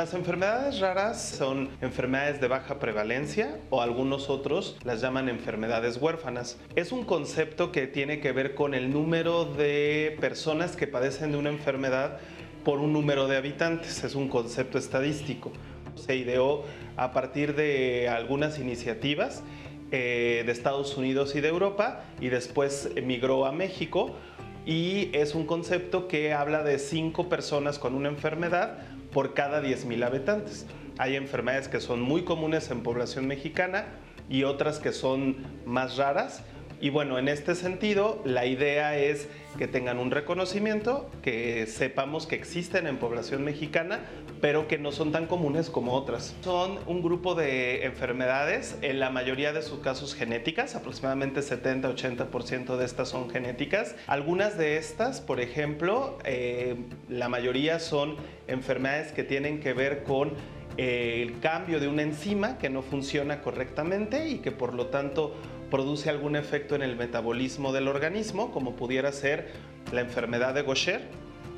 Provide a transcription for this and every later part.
Las enfermedades raras son enfermedades de baja prevalencia o algunos otros las llaman enfermedades huérfanas. Es un concepto que tiene que ver con el número de personas que padecen de una enfermedad por un número de habitantes. Es un concepto estadístico. Se ideó a partir de algunas iniciativas eh, de Estados Unidos y de Europa y después migró a México y es un concepto que habla de cinco personas con una enfermedad por cada 10.000 habitantes. Hay enfermedades que son muy comunes en población mexicana y otras que son más raras. Y bueno, en este sentido, la idea es que tengan un reconocimiento, que sepamos que existen en población mexicana, pero que no son tan comunes como otras. Son un grupo de enfermedades, en la mayoría de sus casos genéticas, aproximadamente 70-80% de estas son genéticas. Algunas de estas, por ejemplo, eh, la mayoría son enfermedades que tienen que ver con eh, el cambio de una enzima que no funciona correctamente y que por lo tanto produce algún efecto en el metabolismo del organismo, como pudiera ser la enfermedad de Gaucher,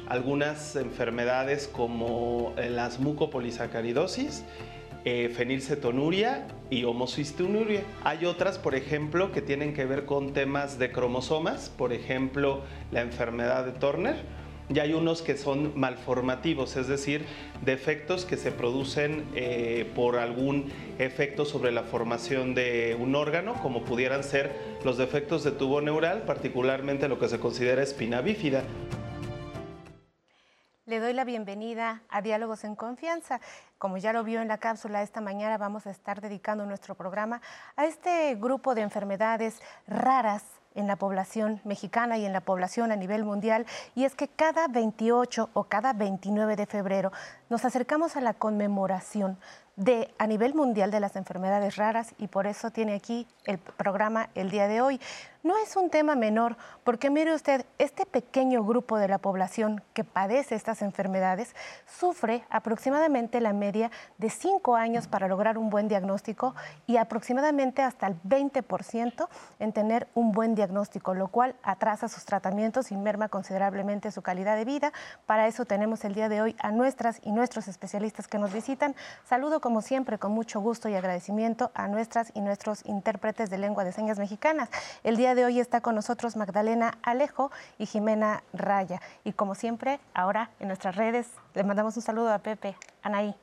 algunas enfermedades como eh, las mucopolisacaridosis, eh, fenilcetonuria y homocistinuria. Hay otras, por ejemplo, que tienen que ver con temas de cromosomas, por ejemplo, la enfermedad de Turner y hay unos que son malformativos, es decir, defectos que se producen eh, por algún efecto sobre la formación de un órgano, como pudieran ser los defectos de tubo neural, particularmente lo que se considera espina bífida. Le doy la bienvenida a Diálogos en Confianza. Como ya lo vio en la cápsula, esta mañana vamos a estar dedicando nuestro programa a este grupo de enfermedades raras en la población mexicana y en la población a nivel mundial, y es que cada 28 o cada 29 de febrero nos acercamos a la conmemoración de, a nivel mundial de las enfermedades raras y por eso tiene aquí el programa el día de hoy no es un tema menor, porque mire usted, este pequeño grupo de la población que padece estas enfermedades sufre aproximadamente la media de cinco años para lograr un buen diagnóstico y aproximadamente hasta el 20% en tener un buen diagnóstico, lo cual atrasa sus tratamientos y merma considerablemente su calidad de vida. Para eso tenemos el día de hoy a nuestras y nuestros especialistas que nos visitan. Saludo como siempre con mucho gusto y agradecimiento a nuestras y nuestros intérpretes de lengua de señas mexicanas. El día de hoy está con nosotros Magdalena Alejo y Jimena Raya. Y como siempre, ahora en nuestras redes le mandamos un saludo a Pepe, Anaí.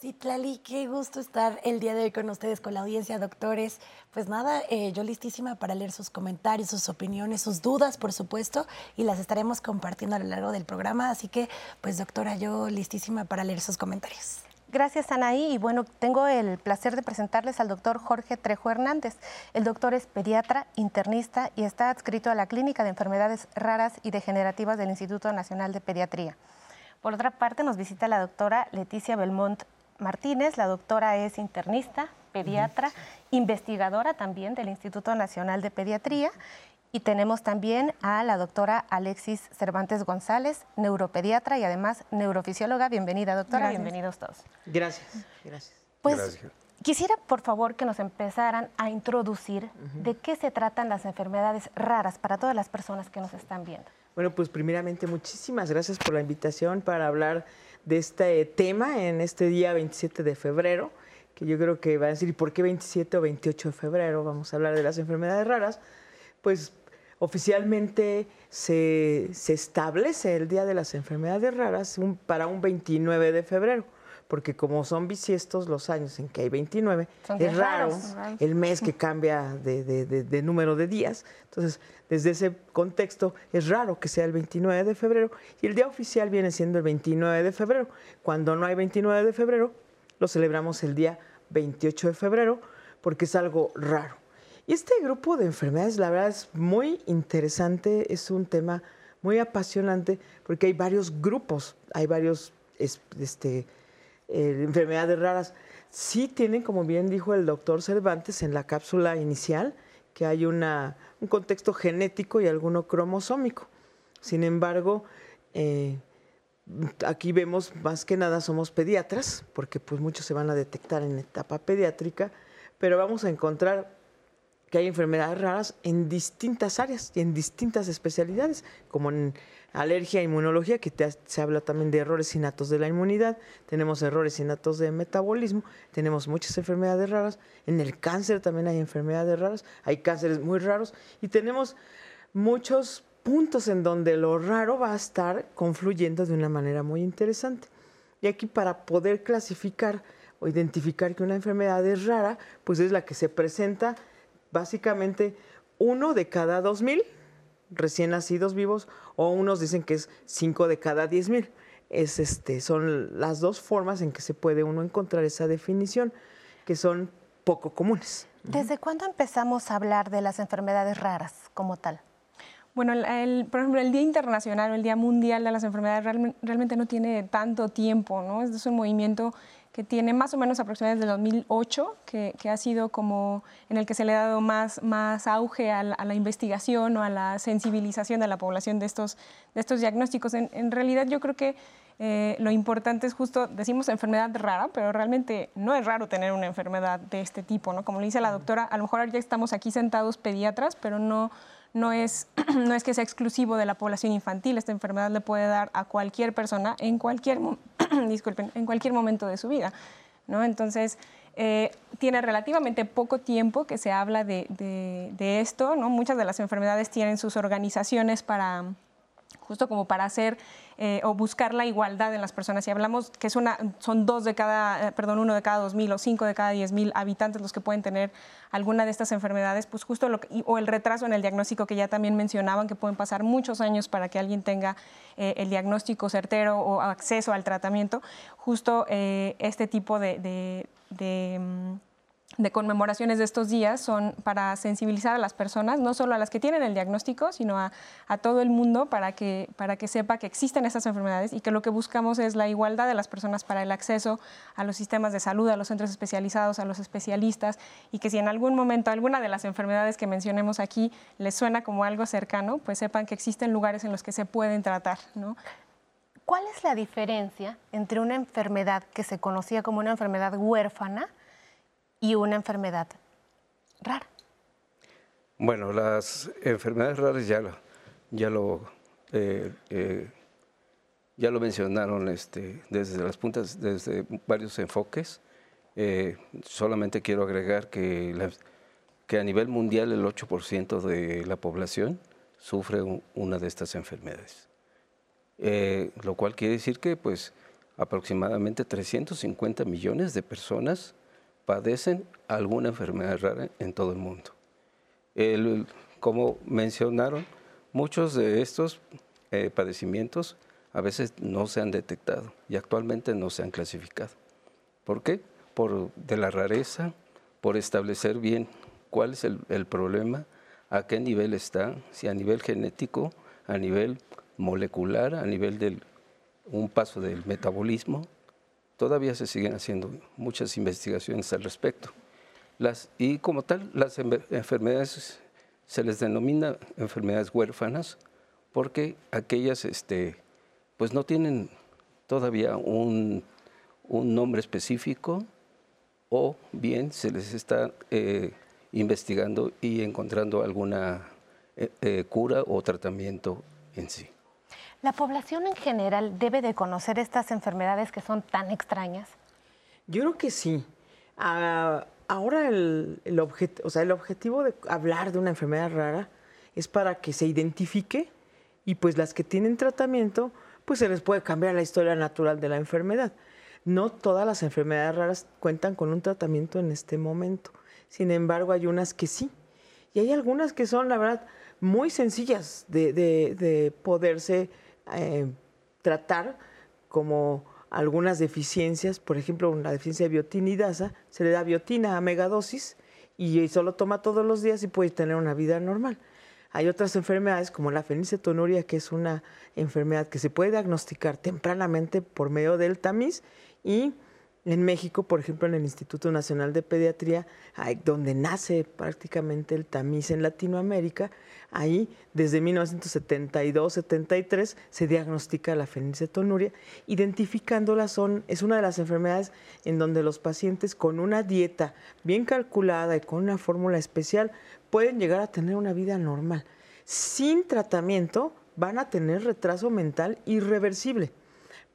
Sí, Tlali, qué gusto estar el día de hoy con ustedes, con la audiencia, doctores. Pues nada, eh, yo listísima para leer sus comentarios, sus opiniones, sus dudas, por supuesto, y las estaremos compartiendo a lo largo del programa. Así que, pues doctora, yo listísima para leer sus comentarios. Gracias, Anaí. Y bueno, tengo el placer de presentarles al doctor Jorge Trejo Hernández. El doctor es pediatra, internista y está adscrito a la Clínica de Enfermedades Raras y Degenerativas del Instituto Nacional de Pediatría. Por otra parte, nos visita la doctora Leticia Belmont Martínez. La doctora es internista, pediatra, investigadora también del Instituto Nacional de Pediatría y tenemos también a la doctora Alexis Cervantes González, neuropediatra y además neurofisióloga. Bienvenida, doctora. Bienvenidos todos. Gracias. Gracias. Pues quisiera, por favor, que nos empezaran a introducir de qué se tratan las enfermedades raras para todas las personas que nos están viendo. Bueno, pues primeramente muchísimas gracias por la invitación para hablar de este tema en este día 27 de febrero, que yo creo que va a decir, ¿por qué 27 o 28 de febrero? Vamos a hablar de las enfermedades raras pues oficialmente se, establece el Día de las Enfermedades Raras para un 29 de febrero, porque como son bisiestos los años en que hay 29, es raro el mes que cambia de, número de días. Entonces, desde ese contexto, es raro que sea el 29 de febrero y el día oficial viene siendo el 29 de febrero. Cuando no hay 29 de febrero, lo celebramos el día 28 de febrero porque es algo raro. Y este grupo de enfermedades, la verdad, es muy interesante, es un tema muy apasionante porque hay varios grupos, hay varios este, eh, enfermedades raras. Sí tienen, como bien dijo el doctor Cervantes en la cápsula inicial, que hay una, un contexto genético y alguno cromosómico. Sin embargo, eh, aquí vemos más que nada somos pediatras, porque pues muchos se van a detectar en etapa pediátrica, pero vamos a encontrar que hay enfermedades raras en distintas áreas y en distintas especialidades, como en alergia, inmunología, que se habla también de errores innatos de la inmunidad, tenemos errores innatos de metabolismo, tenemos muchas enfermedades raras, en el cáncer también hay enfermedades raras, hay cánceres muy raros y tenemos muchos puntos en donde lo raro va a estar confluyendo de una manera muy interesante. Y aquí para poder clasificar o identificar que una enfermedad es rara, pues es la que se presenta básicamente uno de cada dos mil recién nacidos vivos o unos dicen que es cinco de cada diez mil. Es este, son las dos formas en que se puede uno encontrar esa definición, que son poco comunes. ¿Desde cuándo empezamos a hablar de las enfermedades raras como tal? Bueno, el, por ejemplo, el Día Internacional o el Día Mundial de las Enfermedades realmente no tiene tanto tiempo, ¿no? Es un movimiento que tiene más o menos aproximadamente desde 2008, que, que, ha sido como en el que se le ha dado más, más auge a la, investigación o a la sensibilización de la población de estos, de estos diagnósticos. En, en realidad yo creo que eh, lo importante es justo, decimos enfermedad rara, pero realmente no es raro tener una enfermedad de este tipo, ¿no? Como le dice la doctora, a lo mejor ya estamos aquí sentados pediatras, pero no, no es, no es que sea exclusivo de la población infantil. Esta enfermedad le puede dar a cualquier persona en cualquier, disculpen, en cualquier momento de su vida. ¿no? Entonces, eh, tiene relativamente poco tiempo que se habla de, de, esto. ¿no? Muchas de las enfermedades tienen sus organizaciones para, justo como para hacer eh, o buscar la igualdad en las personas. Si hablamos que es una, son dos de cada, eh, perdón, uno de cada dos mil o cinco de cada diez mil habitantes los que pueden tener alguna de estas enfermedades, pues justo lo o el retraso en el diagnóstico que ya también mencionaban, que pueden pasar muchos años para que alguien tenga eh, el diagnóstico certero o acceso al tratamiento, justo este tipo de, de mm, de conmemoraciones de estos días son para sensibilizar a las personas, no solo a las que tienen el diagnóstico, sino a, todo el mundo para que, para que sepa que existen estas enfermedades y que lo que buscamos es la igualdad de las personas para el acceso a los sistemas de salud, a los centros especializados, a los especialistas y que si en algún momento alguna de las enfermedades que mencionemos aquí les suena como algo cercano, pues sepan que existen lugares en los que se pueden tratar. ¿Cuál es la diferencia entre una enfermedad que se conocía como una enfermedad huérfana y una enfermedad rara. Bueno, las enfermedades raras ya, ya lo eh, eh, ya lo mencionaron este, desde las puntas, desde varios enfoques. Eh, solamente quiero agregar que, que a nivel mundial el 8% de la población sufre una de estas enfermedades. lo cual quiere decir que pues aproximadamente 350 millones de personas padecen alguna enfermedad rara en todo el mundo. como mencionaron, muchos de estos eh, padecimientos a veces no se han detectado y actualmente no se han clasificado. ¿Por qué? Por de la rareza, por establecer bien cuál es el, el problema, a qué nivel está, si a nivel genético, a nivel molecular, a nivel del un paso del metabolismo, todavía se siguen haciendo muchas investigaciones al respecto. Las, y como tal, las enfermedades se les denomina enfermedades huérfanas porque aquellas este, pues no tienen todavía un, nombre específico o bien se les está eh, investigando y encontrando alguna eh, eh, cura o tratamiento en sí. ¿La población en general debe de conocer estas enfermedades que son tan extrañas? Yo creo que sí. Ah, ahora el, o sea, el objetivo de hablar de una enfermedad rara es para que se identifique y pues las que tienen tratamiento, pues se les puede cambiar la historia natural de la enfermedad. No todas las enfermedades raras cuentan con un tratamiento en este momento. Sin embargo, hay unas que sí. Y hay algunas que son, la verdad, muy sencillas de poderse eh, tratar como algunas deficiencias, por ejemplo, una deficiencia de biotinidasa, se le da biotina a megadosis y solo toma todos los días y puede tener una vida normal. Hay otras enfermedades como la fenilcetonuria, que es una enfermedad que se puede diagnosticar tempranamente por medio del tamiz y en México, por ejemplo, en el Instituto Nacional de Pediatría, donde nace prácticamente el tamiz en Latinoamérica, ahí desde 1972-73 se diagnostica la fenilcetonuria. Identificándola son, es una de las enfermedades en donde los pacientes con una dieta bien calculada y con una fórmula especial pueden llegar a tener una vida normal. Sin tratamiento van a tener retraso mental irreversible.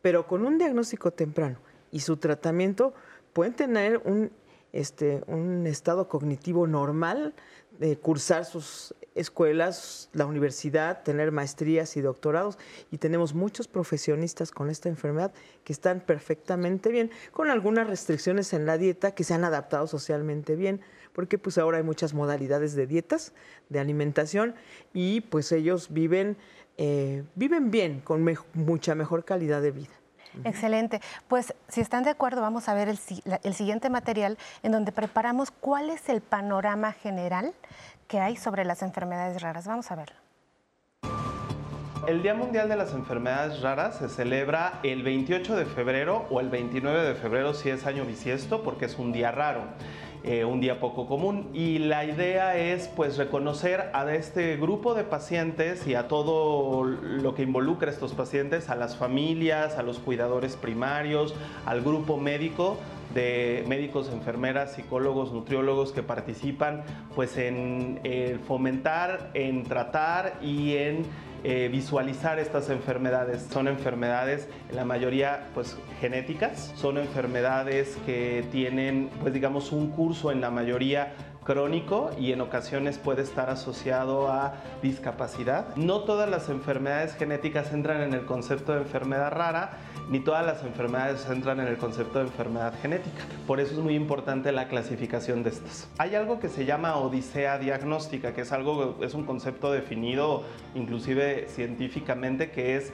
Pero con un diagnóstico temprano y su tratamiento pueden tener un, este, un estado cognitivo normal, de cursar sus escuelas, la universidad, tener maestrías y doctorados. Y tenemos muchos profesionistas con esta enfermedad que están perfectamente bien, con algunas restricciones en la dieta que se han adaptado socialmente bien, porque pues ahora hay muchas modalidades de dietas, de alimentación, y pues ellos viven, eh, viven bien, con mucha mejor calidad de vida. Excelente. Pues si están de acuerdo, vamos a ver el, el, siguiente material en donde preparamos cuál es el panorama general que hay sobre las enfermedades raras. Vamos a verlo. El Día Mundial de las Enfermedades Raras se celebra el 28 de febrero o el 29 de febrero si es año bisiesto porque es un día raro. Eh, un día poco común. Y la idea es pues reconocer a este grupo de pacientes y a todo lo que involucra a estos pacientes, a las familias, a los cuidadores primarios, al grupo médico de médicos, enfermeras, psicólogos, nutriólogos que participan pues en fomentar, en tratar y en eh, visualizar estas enfermedades. Son enfermedades, en la mayoría, pues genéticas, son enfermedades que tienen, pues digamos, un curso en la mayoría crónico y en ocasiones puede estar asociado a discapacidad. No todas las enfermedades genéticas entran en el concepto de enfermedad rara, ni todas las enfermedades entran en el concepto de enfermedad genética. Por eso es muy importante la clasificación de estas. Hay algo que se llama odisea diagnóstica, que es algo es un concepto definido inclusive científicamente que es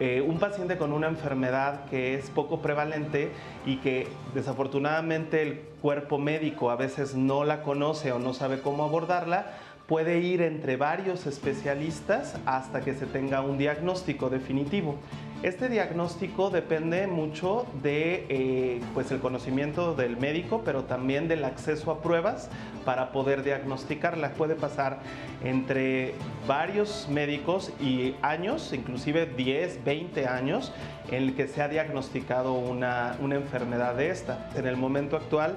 eh, un paciente con una enfermedad que es poco prevalente y que desafortunadamente el cuerpo médico a veces no la conoce o no sabe cómo abordarla, puede ir entre varios especialistas hasta que se tenga un diagnóstico definitivo. Este diagnóstico depende mucho de eh, pues el conocimiento del médico, pero también del acceso a pruebas para poder diagnosticarla. Puede pasar entre varios médicos y años, inclusive 10, 20 años, en el que se ha diagnosticado una, una enfermedad de esta. En el momento actual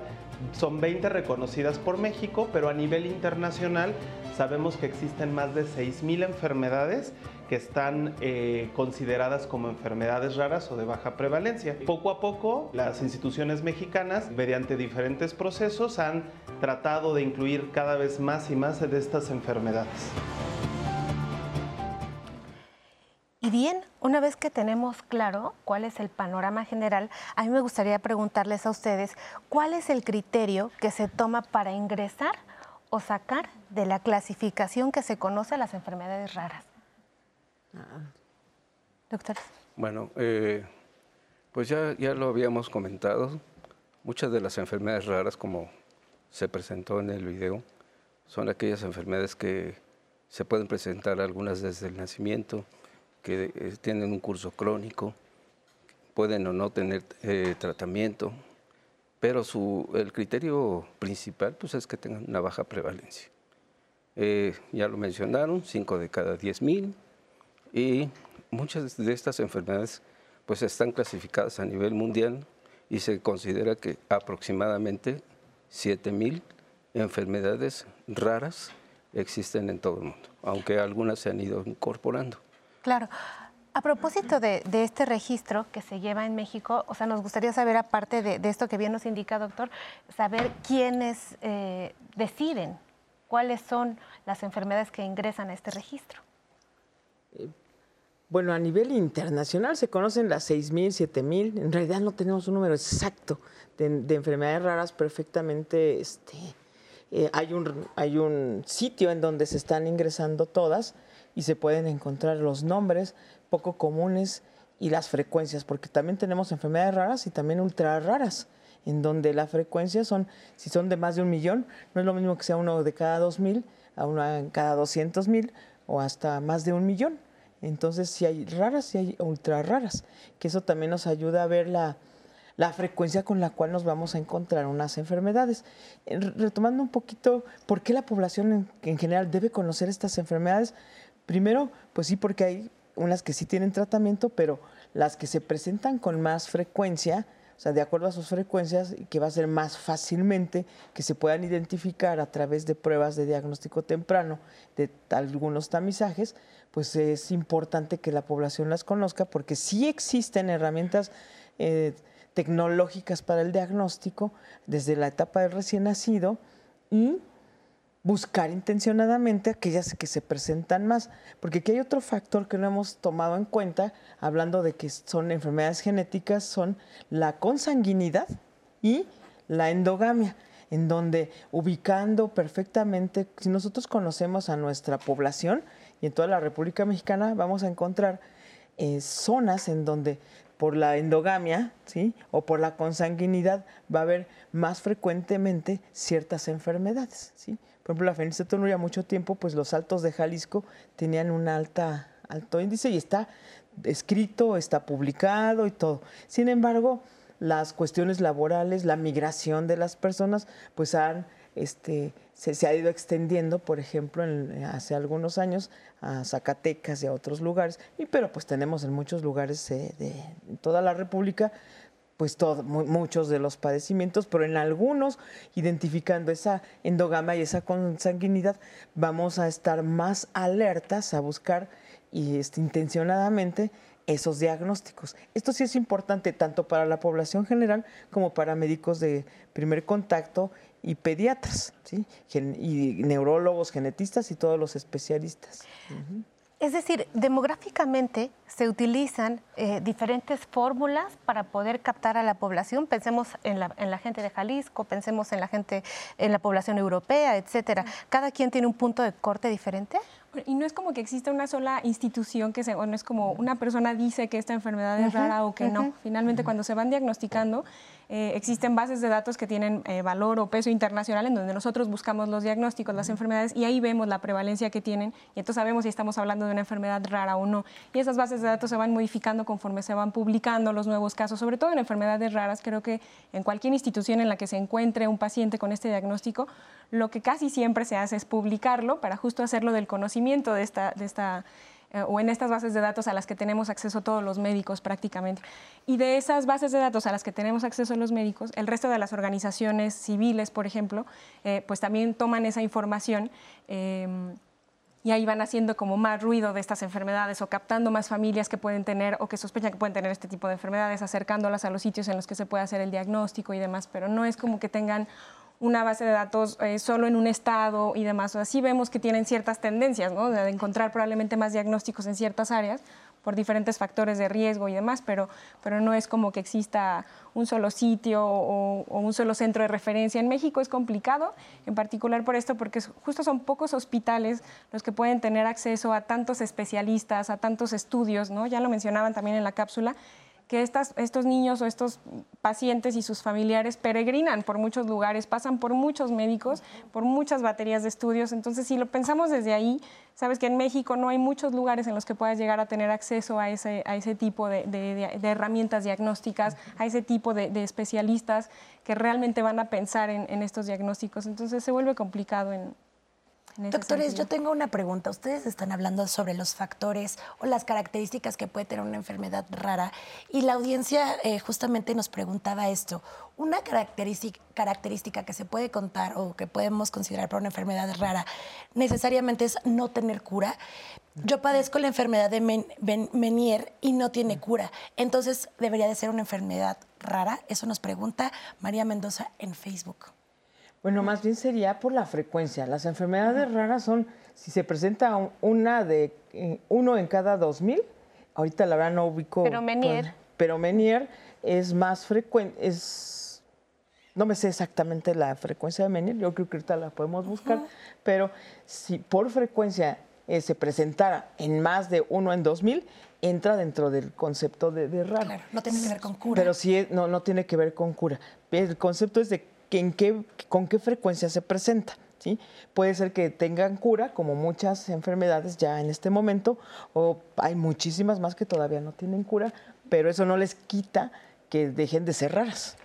son 20 reconocidas por México, pero a nivel internacional sabemos que existen más de 6.000 enfermedades que están eh, consideradas como enfermedades raras o de baja prevalencia. Poco a poco, las instituciones mexicanas, mediante diferentes procesos, han tratado de incluir cada vez más y más de estas enfermedades. Bien, una vez que tenemos claro cuál es el panorama general, a mí me gustaría preguntarles a ustedes cuál es el criterio que se toma para ingresar o sacar de la clasificación que se conoce a las enfermedades raras. Doctor. Bueno, eh, pues ya, ya lo habíamos comentado. Muchas de las enfermedades raras, como se presentó en el video, son aquellas enfermedades que se pueden presentar algunas desde el nacimiento, que eh, tienen un curso crónico, pueden o no tener eh, tratamiento, pero su, el criterio principal pues, es que tengan una baja prevalencia. ya lo mencionaron, 5 de cada 10 mil, y muchas de estas enfermedades pues están clasificadas a nivel mundial y se considera que aproximadamente 7.000 enfermedades raras existen en todo el mundo, aunque algunas se han ido incorporando. Claro. A propósito de, este registro que se lleva en México, o sea, nos gustaría saber, aparte de, esto que bien nos indica, doctor, saber quiénes eh, deciden cuáles son las enfermedades que ingresan a este registro. Eh, bueno, a nivel internacional se conocen las 6.000, 7.000. En realidad no tenemos un número exacto de, enfermedades raras perfectamente. Este, eh, hay, un, hay un sitio en donde se están ingresando todas y se pueden encontrar los nombres poco comunes y las frecuencias, porque también tenemos enfermedades raras y también ultra raras, en donde la frecuencia son, si son de más de un millón, no es lo mismo que sea uno de cada dos mil, a uno en cada doscientos mil o hasta más de un millón. Entonces, si hay raras y hay ultra raras, que eso también nos ayuda a ver la, frecuencia con la cual nos vamos a encontrar unas enfermedades. Retomando un poquito, ¿por qué la población en, general debe conocer estas enfermedades? Primero, pues sí, porque hay unas que sí tienen tratamiento, pero las que se presentan con más frecuencia sea, de acuerdo a sus frecuencias, que va a ser más fácilmente que se puedan identificar a través de pruebas de diagnóstico temprano, de algunos tamizajes, pues es importante que la población las conozca porque sí existen herramientas eh, tecnológicas para el diagnóstico desde la etapa del recién nacido y buscar intencionadamente aquellas que se presentan más, porque aquí hay otro factor que no hemos tomado en cuenta, hablando de que son enfermedades genéticas, son la consanguinidad y la endogamia, en donde ubicando perfectamente, si nosotros conocemos a nuestra población y en toda la República Mexicana, vamos a encontrar eh, zonas en donde por la endogamia, ¿sí? O por la consanguinidad va a haber más frecuentemente ciertas enfermedades, ¿sí? Por ejemplo, la fenilcetonuria mucho tiempo, pues los altos de Jalisco tenían un alta, alto índice y está escrito, está publicado y todo. Sin embargo, las cuestiones laborales, la migración de las personas, pues han, este, se, ha ido extendiendo, por ejemplo, hace algunos años a Zacatecas y a otros lugares, y pero pues tenemos en muchos lugares eh, de toda la República pues todo, muchos de los padecimientos, pero en algunos, identificando esa endogama y esa consanguinidad, vamos a estar más alertas a buscar y este, intencionadamente esos diagnósticos. Esto sí es importante tanto para la población general como para médicos de primer contacto y pediatras, ¿sí? y neurólogos, genetistas y todos los especialistas. Es decir, demográficamente se utilizan eh, diferentes fórmulas para poder captar a la población. Pensemos en la, en la, gente de Jalisco, pensemos en la gente, en la población europea, etcétera. ¿Cada quien tiene un punto de corte diferente? Y no es como que exista una sola institución que se, o no es como una persona dice que esta enfermedad es rara o que no. Finalmente, cuando se van diagnosticando, eh, existen bases de datos que tienen eh, valor o peso internacional en donde nosotros buscamos los diagnósticos, las enfermedades y ahí vemos la prevalencia que tienen y entonces sabemos si estamos hablando de una enfermedad rara o no. Y esas bases de datos se van modificando conforme se van publicando los nuevos casos, sobre todo en enfermedades raras. Creo que en cualquier institución en la que se encuentre un paciente con este diagnóstico, lo que casi siempre se hace es publicarlo para justo hacerlo del conocimiento de esta, de esta eh, o en estas bases de datos a las que tenemos acceso todos los médicos prácticamente. Y de esas bases de datos a las que tenemos acceso los médicos, el resto de las organizaciones civiles, por ejemplo, eh, pues también toman esa información. Em, y ahí van haciendo como más ruido de estas enfermedades o captando más familias que pueden tener o que sospechan que pueden tener este tipo de enfermedades, acercándolas a los sitios en los que se puede hacer el diagnóstico y demás, pero no es como que tengan una base de datos eh, solo en un estado y demás. Así vemos que tienen ciertas tendencias, ¿no? De encontrar probablemente más diagnósticos en ciertas áreas por diferentes factores de riesgo y demás, pero, pero no es como que exista un solo sitio o, un solo centro de referencia. En México es complicado, en particular por esto, porque justo son pocos hospitales los que pueden tener acceso a tantos especialistas, a tantos estudios, ¿no? Ya lo mencionaban también en la cápsula, que estas, estos niños o estos pacientes y sus familiares peregrinan por muchos lugares, pasan por muchos médicos, por muchas baterías de estudios. Entonces, si lo pensamos desde ahí, sabes que en México no hay muchos lugares en los que puedas llegar a tener acceso a ese, a ese tipo de, herramientas diagnósticas, a ese tipo de, especialistas que realmente van a pensar en, en estos diagnósticos. Entonces, se vuelve complicado en, Doctores, yo tengo una pregunta. Ustedes están hablando sobre los factores o las características que puede tener una enfermedad rara y la audiencia eh, justamente nos preguntaba esto. Una característica, característica que se puede contar o que podemos considerar para una enfermedad rara necesariamente es no tener cura. Yo padezco la enfermedad de Menier y no tiene cura. Entonces, ¿debería de ser una enfermedad rara? Eso nos pregunta María Mendoza en Facebook. Bueno, más bien sería por la frecuencia. Las enfermedades raras son, si se presenta una de eh, uno en cada dos mil, ahorita la verdad no ubico. Pero Menier. pero Menier es más frecuente, es, no me sé exactamente la frecuencia de Menier, yo creo que ahorita la podemos buscar, pero si por frecuencia eh, se presentara en más de uno en dos mil, entra dentro del concepto de, de raro. Claro, no tiene que ver con cura. Pero sí, no, no tiene que ver con cura. El concepto es de en qué, con qué frecuencia se presenta. ¿sí? Puede ser que tengan cura, como muchas enfermedades ya en este momento, o hay muchísimas más que todavía no tienen cura, pero eso no les quita que dejen de ser raras.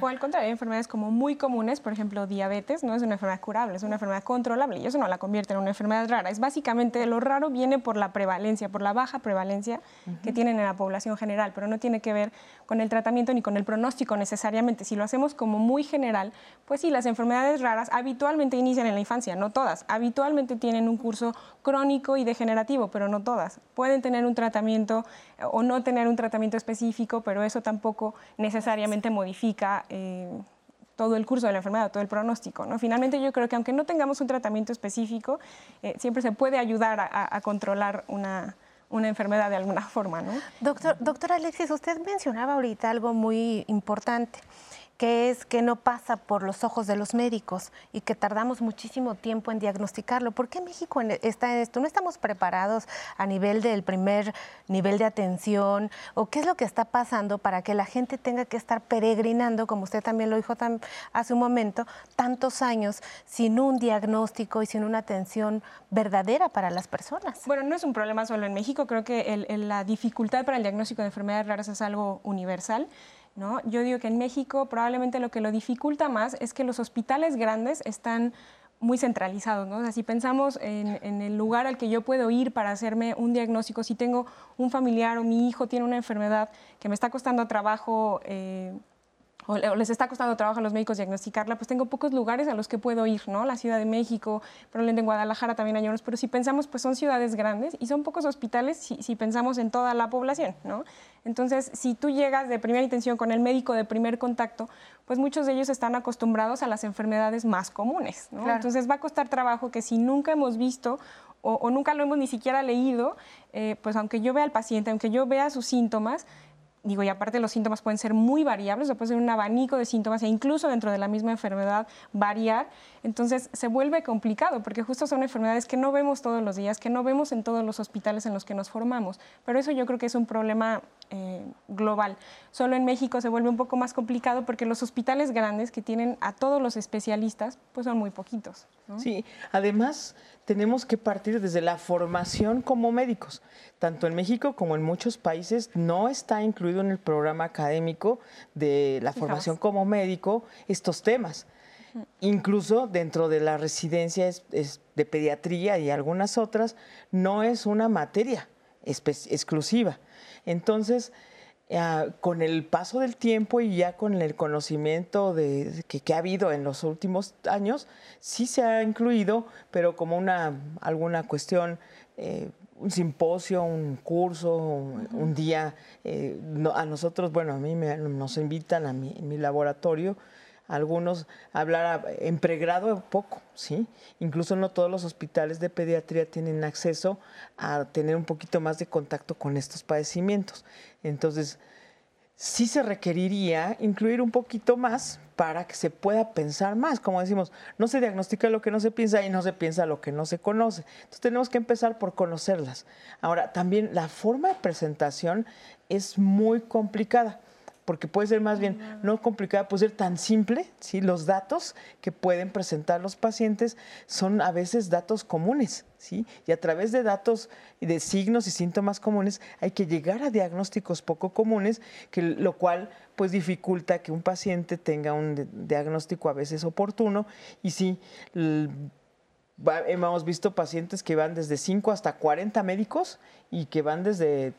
O al contrario, hay enfermedades como muy comunes, por ejemplo, diabetes no es una enfermedad curable, es una enfermedad controlable y eso no la convierte en una enfermedad rara. Es básicamente lo raro viene por la prevalencia, por la baja prevalencia que tienen en la población general, pero no tiene que ver con el tratamiento ni con el pronóstico necesariamente. Si lo hacemos como muy general, pues sí, las enfermedades raras habitualmente inician en la infancia, no todas. Habitualmente tienen un curso crónico y degenerativo, pero no todas. Pueden tener un tratamiento eh, o no tener un tratamiento específico, pero eso tampoco necesariamente modifica eh, todo el curso de la enfermedad, todo el pronóstico. ¿no? Finalmente yo creo que aunque no tengamos un tratamiento específico, eh, siempre se puede ayudar a, controlar una, una enfermedad de alguna forma. ¿no? Doctor, doctor Alexis, usted mencionaba ahorita algo muy importante que es que no pasa por los ojos de los médicos y que tardamos muchísimo tiempo en diagnosticarlo. ¿Por qué México está en esto? ¿No estamos preparados a nivel del primer nivel de atención? ¿O qué es lo que está pasando para que la gente tenga que estar peregrinando, como usted también lo dijo hace un momento, tantos años sin un diagnóstico y sin una atención verdadera para las personas? Bueno, no es un problema solo en México, creo que la dificultad para el diagnóstico de enfermedades raras es algo universal. Yo digo que en México probablemente lo que lo dificulta más es que los hospitales grandes están muy centralizados, ¿no? si pensamos en, el lugar al que yo puedo ir para hacerme un diagnóstico, si tengo un familiar o mi hijo tiene una enfermedad que me está costando trabajo eh, o les está costando trabajo a los médicos diagnosticarla, pues tengo pocos lugares a los que puedo ir, ¿no? La Ciudad de México, probablemente en Guadalajara también hay unos, pero si pensamos, pues son ciudades grandes y son pocos hospitales si, si pensamos en toda la población, ¿no? Entonces, si tú llegas de primera intención con el médico de primer contacto, pues muchos de ellos están acostumbrados a las enfermedades más comunes, ¿no? Entonces va a costar trabajo que si nunca hemos visto o, nunca lo hemos ni siquiera leído, eh, pues aunque yo vea al paciente, aunque yo vea sus síntomas, digo, y aparte los síntomas pueden ser muy variables, o puede ser un abanico de síntomas e incluso dentro de la misma enfermedad variar, entonces se vuelve complicado porque justo son enfermedades que no vemos todos los días, que no vemos en todos los hospitales en los que nos formamos, pero eso yo creo que es un problema eh, global. Solo en México se vuelve un poco más complicado porque los hospitales grandes que tienen a todos los especialistas, pues son muy poquitos. Sí, además tenemos que partir desde la formación como médicos. Tanto en México como en muchos países no está incluido en el programa académico de la formación como médico estos temas. Incluso dentro de la residencia de pediatría y algunas otras, no es una materia exclusiva. Entonces, ah, con el paso del tiempo y ya con el conocimiento de, que, ha habido en los últimos años, sí se ha incluido, pero como una alguna cuestión, eh, un simposio, un curso, un, día, eh, a nosotros, bueno, a mí me, nos invitan a mi, mi laboratorio algunos hablar en pregrado poco, ¿sí? Incluso no todos los hospitales de pediatría tienen acceso a tener un poquito más de contacto con estos padecimientos. Entonces, sí se requeriría incluir un poquito más para que se pueda pensar más. Como decimos, no se diagnostica lo que no se piensa y no se piensa lo que no se conoce. Entonces tenemos que empezar por conocerlas. Ahora, también la forma de presentación es muy complicada porque puede ser más bien no complicada, puede ser tan simple, ¿sí? Los datos que pueden presentar los pacientes son a veces datos comunes, ¿sí? Y a través de datos y de signos y síntomas comunes hay que llegar a diagnósticos poco comunes, que lo cual pues dificulta que un paciente tenga un diagnóstico a veces oportuno y sí hemos visto pacientes que van desde 5 hasta 40 médicos y que van desde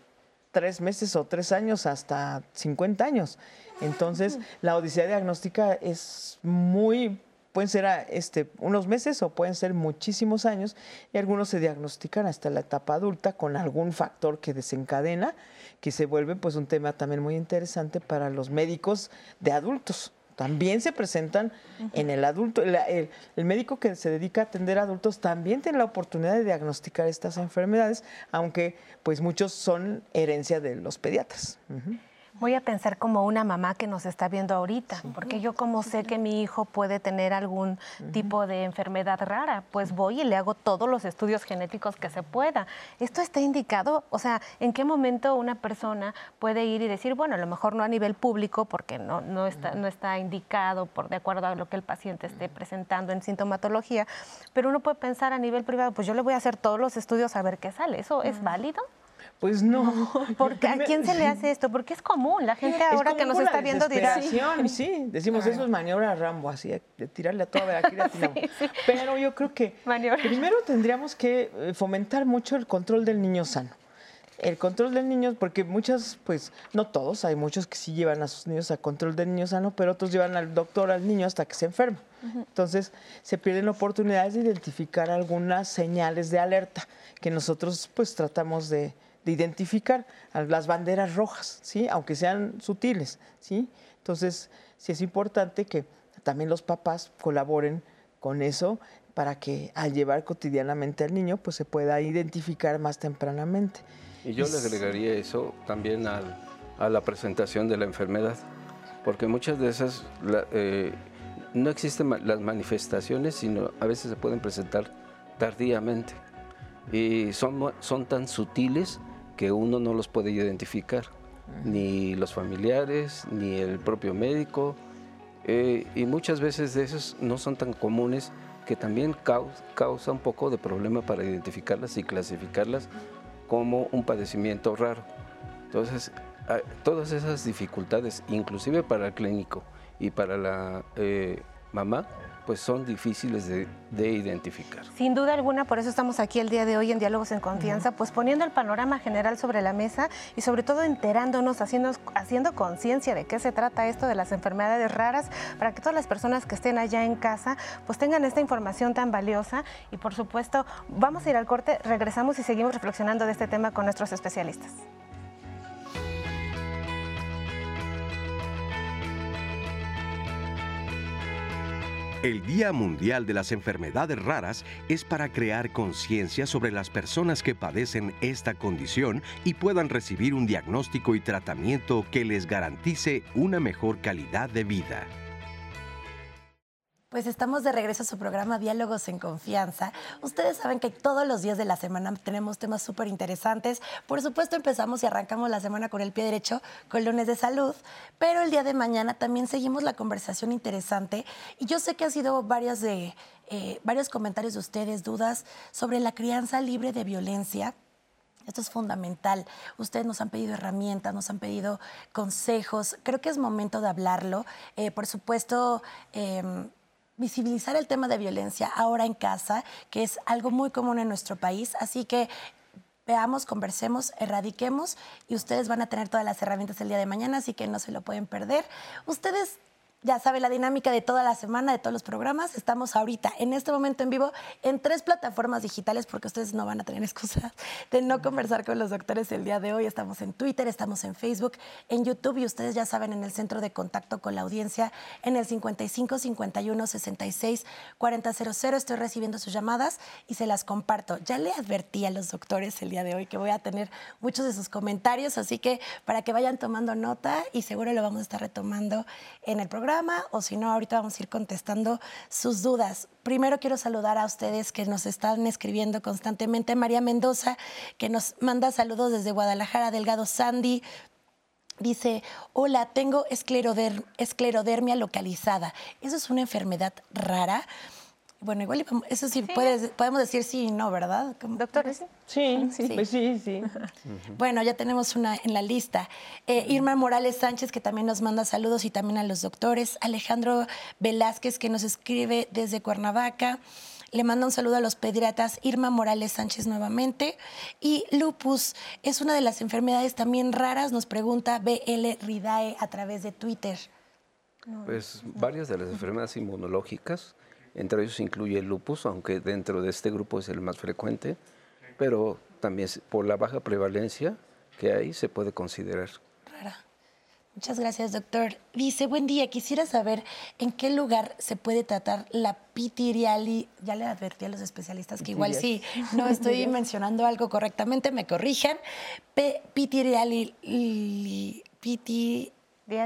tres meses o tres años hasta 50 años. Entonces, la odisea diagnóstica es muy, pueden ser este, unos meses o pueden ser muchísimos años y algunos se diagnostican hasta la etapa adulta con algún factor que desencadena, que se vuelve pues un tema también muy interesante para los médicos de adultos también se presentan en el adulto. El, médico que se dedica a atender a adultos también tiene la oportunidad de diagnosticar estas enfermedades, aunque pues muchos son herencia de los pediatras voy a pensar como una mamá que nos está viendo ahorita, porque yo como sé que mi hijo puede tener algún tipo de enfermedad rara, pues voy y le hago todos los estudios genéticos que se pueda. ¿Esto está indicado? O sea, ¿en qué momento una persona puede ir y decir, bueno, a lo mejor no a nivel público, porque no, no, está, no está indicado por de acuerdo a lo que el paciente esté presentando en sintomatología, pero uno puede pensar a nivel privado, pues yo le voy a hacer todos los estudios a ver qué sale. ¿Eso es válido? Pues no. Porque, ¿A quién se le hace esto? Porque es común. La gente ahora que nos está viendo dirá. Sí, decimos eso es maniobra Rambo, así, de tirarle a toda Veracruz. Pero yo creo que primero tendríamos que eh, fomentar mucho el control del niño sano el control del niño, porque muchas, pues no todos, hay muchos que sí llevan a sus niños a control del niño sano, pero otros llevan al doctor al niño hasta que se enferma. Entonces se pierden oportunidades de identificar algunas señales de alerta que nosotros pues tratamos de, identificar, las banderas rojas, ¿sí? aunque sean sutiles. ¿sí? Entonces sí es importante que también los papás colaboren con eso para que al llevar cotidianamente al niño pues se pueda identificar más tempranamente. Y yo le agregaría eso también a la presentación de la enfermedad, porque muchas de esas eh, no existen las manifestaciones, sino a veces se pueden presentar tardíamente y son, son tan sutiles que uno no los puede identificar, ni los familiares, ni el propio médico, eh, y muchas veces de esos no son tan comunes que también causa, causa un poco de problema para identificarlas y clasificarlas como un padecimiento raro. Entonces, todas esas dificultades, inclusive para el clínico y para la eh, mamá, pues son difíciles de, identificar. Sin duda alguna, por eso estamos aquí el día de hoy en Diálogos en Confianza, pues poniendo el panorama general sobre la mesa y sobre todo enterándonos, haciendo, haciendo conciencia de qué se trata esto de las enfermedades raras, para que todas las personas que estén allá en casa pues tengan esta información tan valiosa y por supuesto vamos a ir al corte, regresamos y seguimos reflexionando de este tema con nuestros especialistas. El Día Mundial de las Enfermedades Raras es para crear conciencia sobre las personas que padecen esta condición y puedan recibir un diagnóstico y tratamiento que les garantice una mejor calidad de vida. Pues estamos de regreso a su programa Diálogos en Confianza. Ustedes saben que todos los días de la semana tenemos temas súper interesantes. Por supuesto empezamos y arrancamos la semana con el pie derecho, con lunes de salud, pero el día de mañana también seguimos la conversación interesante. Y yo sé que ha sido varias de, eh, varios comentarios de ustedes, dudas sobre la crianza libre de violencia. Esto es fundamental. Ustedes nos han pedido herramientas, nos han pedido consejos. Creo que es momento de hablarlo. Eh, por supuesto, em, visibilizar el tema de violencia ahora en casa, que es algo muy común en nuestro país. Así que veamos, conversemos, erradiquemos y ustedes van a tener todas las herramientas el día de mañana, así que no se lo pueden perder. Ustedes ya sabe la dinámica de toda la semana, de todos los programas. Estamos ahorita, en este momento en vivo, en tres plataformas digitales, porque ustedes no van a tener excusa de no conversar con los doctores el día de hoy. Estamos en Twitter, estamos en Facebook, en YouTube y ustedes ya saben en el centro de contacto con la audiencia en el 55 51 66 4000. Estoy recibiendo sus llamadas y se las comparto. Ya le advertí a los doctores el día de hoy que voy a tener muchos de sus comentarios, así que para que vayan tomando nota y seguro lo vamos a estar retomando en el programa o si no, ahorita vamos a ir contestando sus dudas. Primero quiero saludar a ustedes que nos están escribiendo constantemente. María Mendoza, que nos manda saludos desde Guadalajara, Delgado Sandy, Dice, hola, tengo esclerodermia localizada. ¿Eso es una enfermedad rara? Bueno, igual eso sí, podemos decir sí y no, ¿verdad? Doctor, ¿sí? Sí, sí, pues sí, sí. Bueno, ya tenemos una en la lista. Eh, Irma Morales Sánchez, que también nos manda saludos y también a los doctores. Alejandro Velázquez, que nos escribe desde Cuernavaca. Le manda un saludo a los pediatras Irma Morales Sánchez nuevamente. Y lupus es una de las enfermedades también raras, nos pregunta BL Ridae a través de Twitter. Pues varias de las enfermedades inmunológicas entre ellos incluye el lupus, aunque dentro de este grupo es el más frecuente, pero también por la baja prevalencia que hay se puede considerar. Rara. Muchas gracias, doctor. Dice, buen día, quisiera saber en qué lugar se puede tratar la pitiriali. Ya le advertí a los especialistas que igual sí, no estoy mencionando algo correctamente, me corrijan. Pitiriali, piti,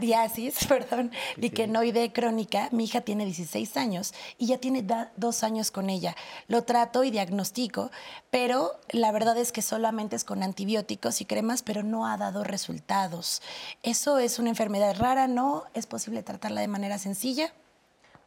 Diasis, perdón, liquenoide crónica. Mi hija tiene 16 años y ya tiene dos años con ella. Lo trato y diagnostico, pero la verdad es que solamente es con antibióticos y cremas, pero no ha dado resultados. ¿Eso es una enfermedad rara? ¿No? ¿Es posible tratarla de manera sencilla?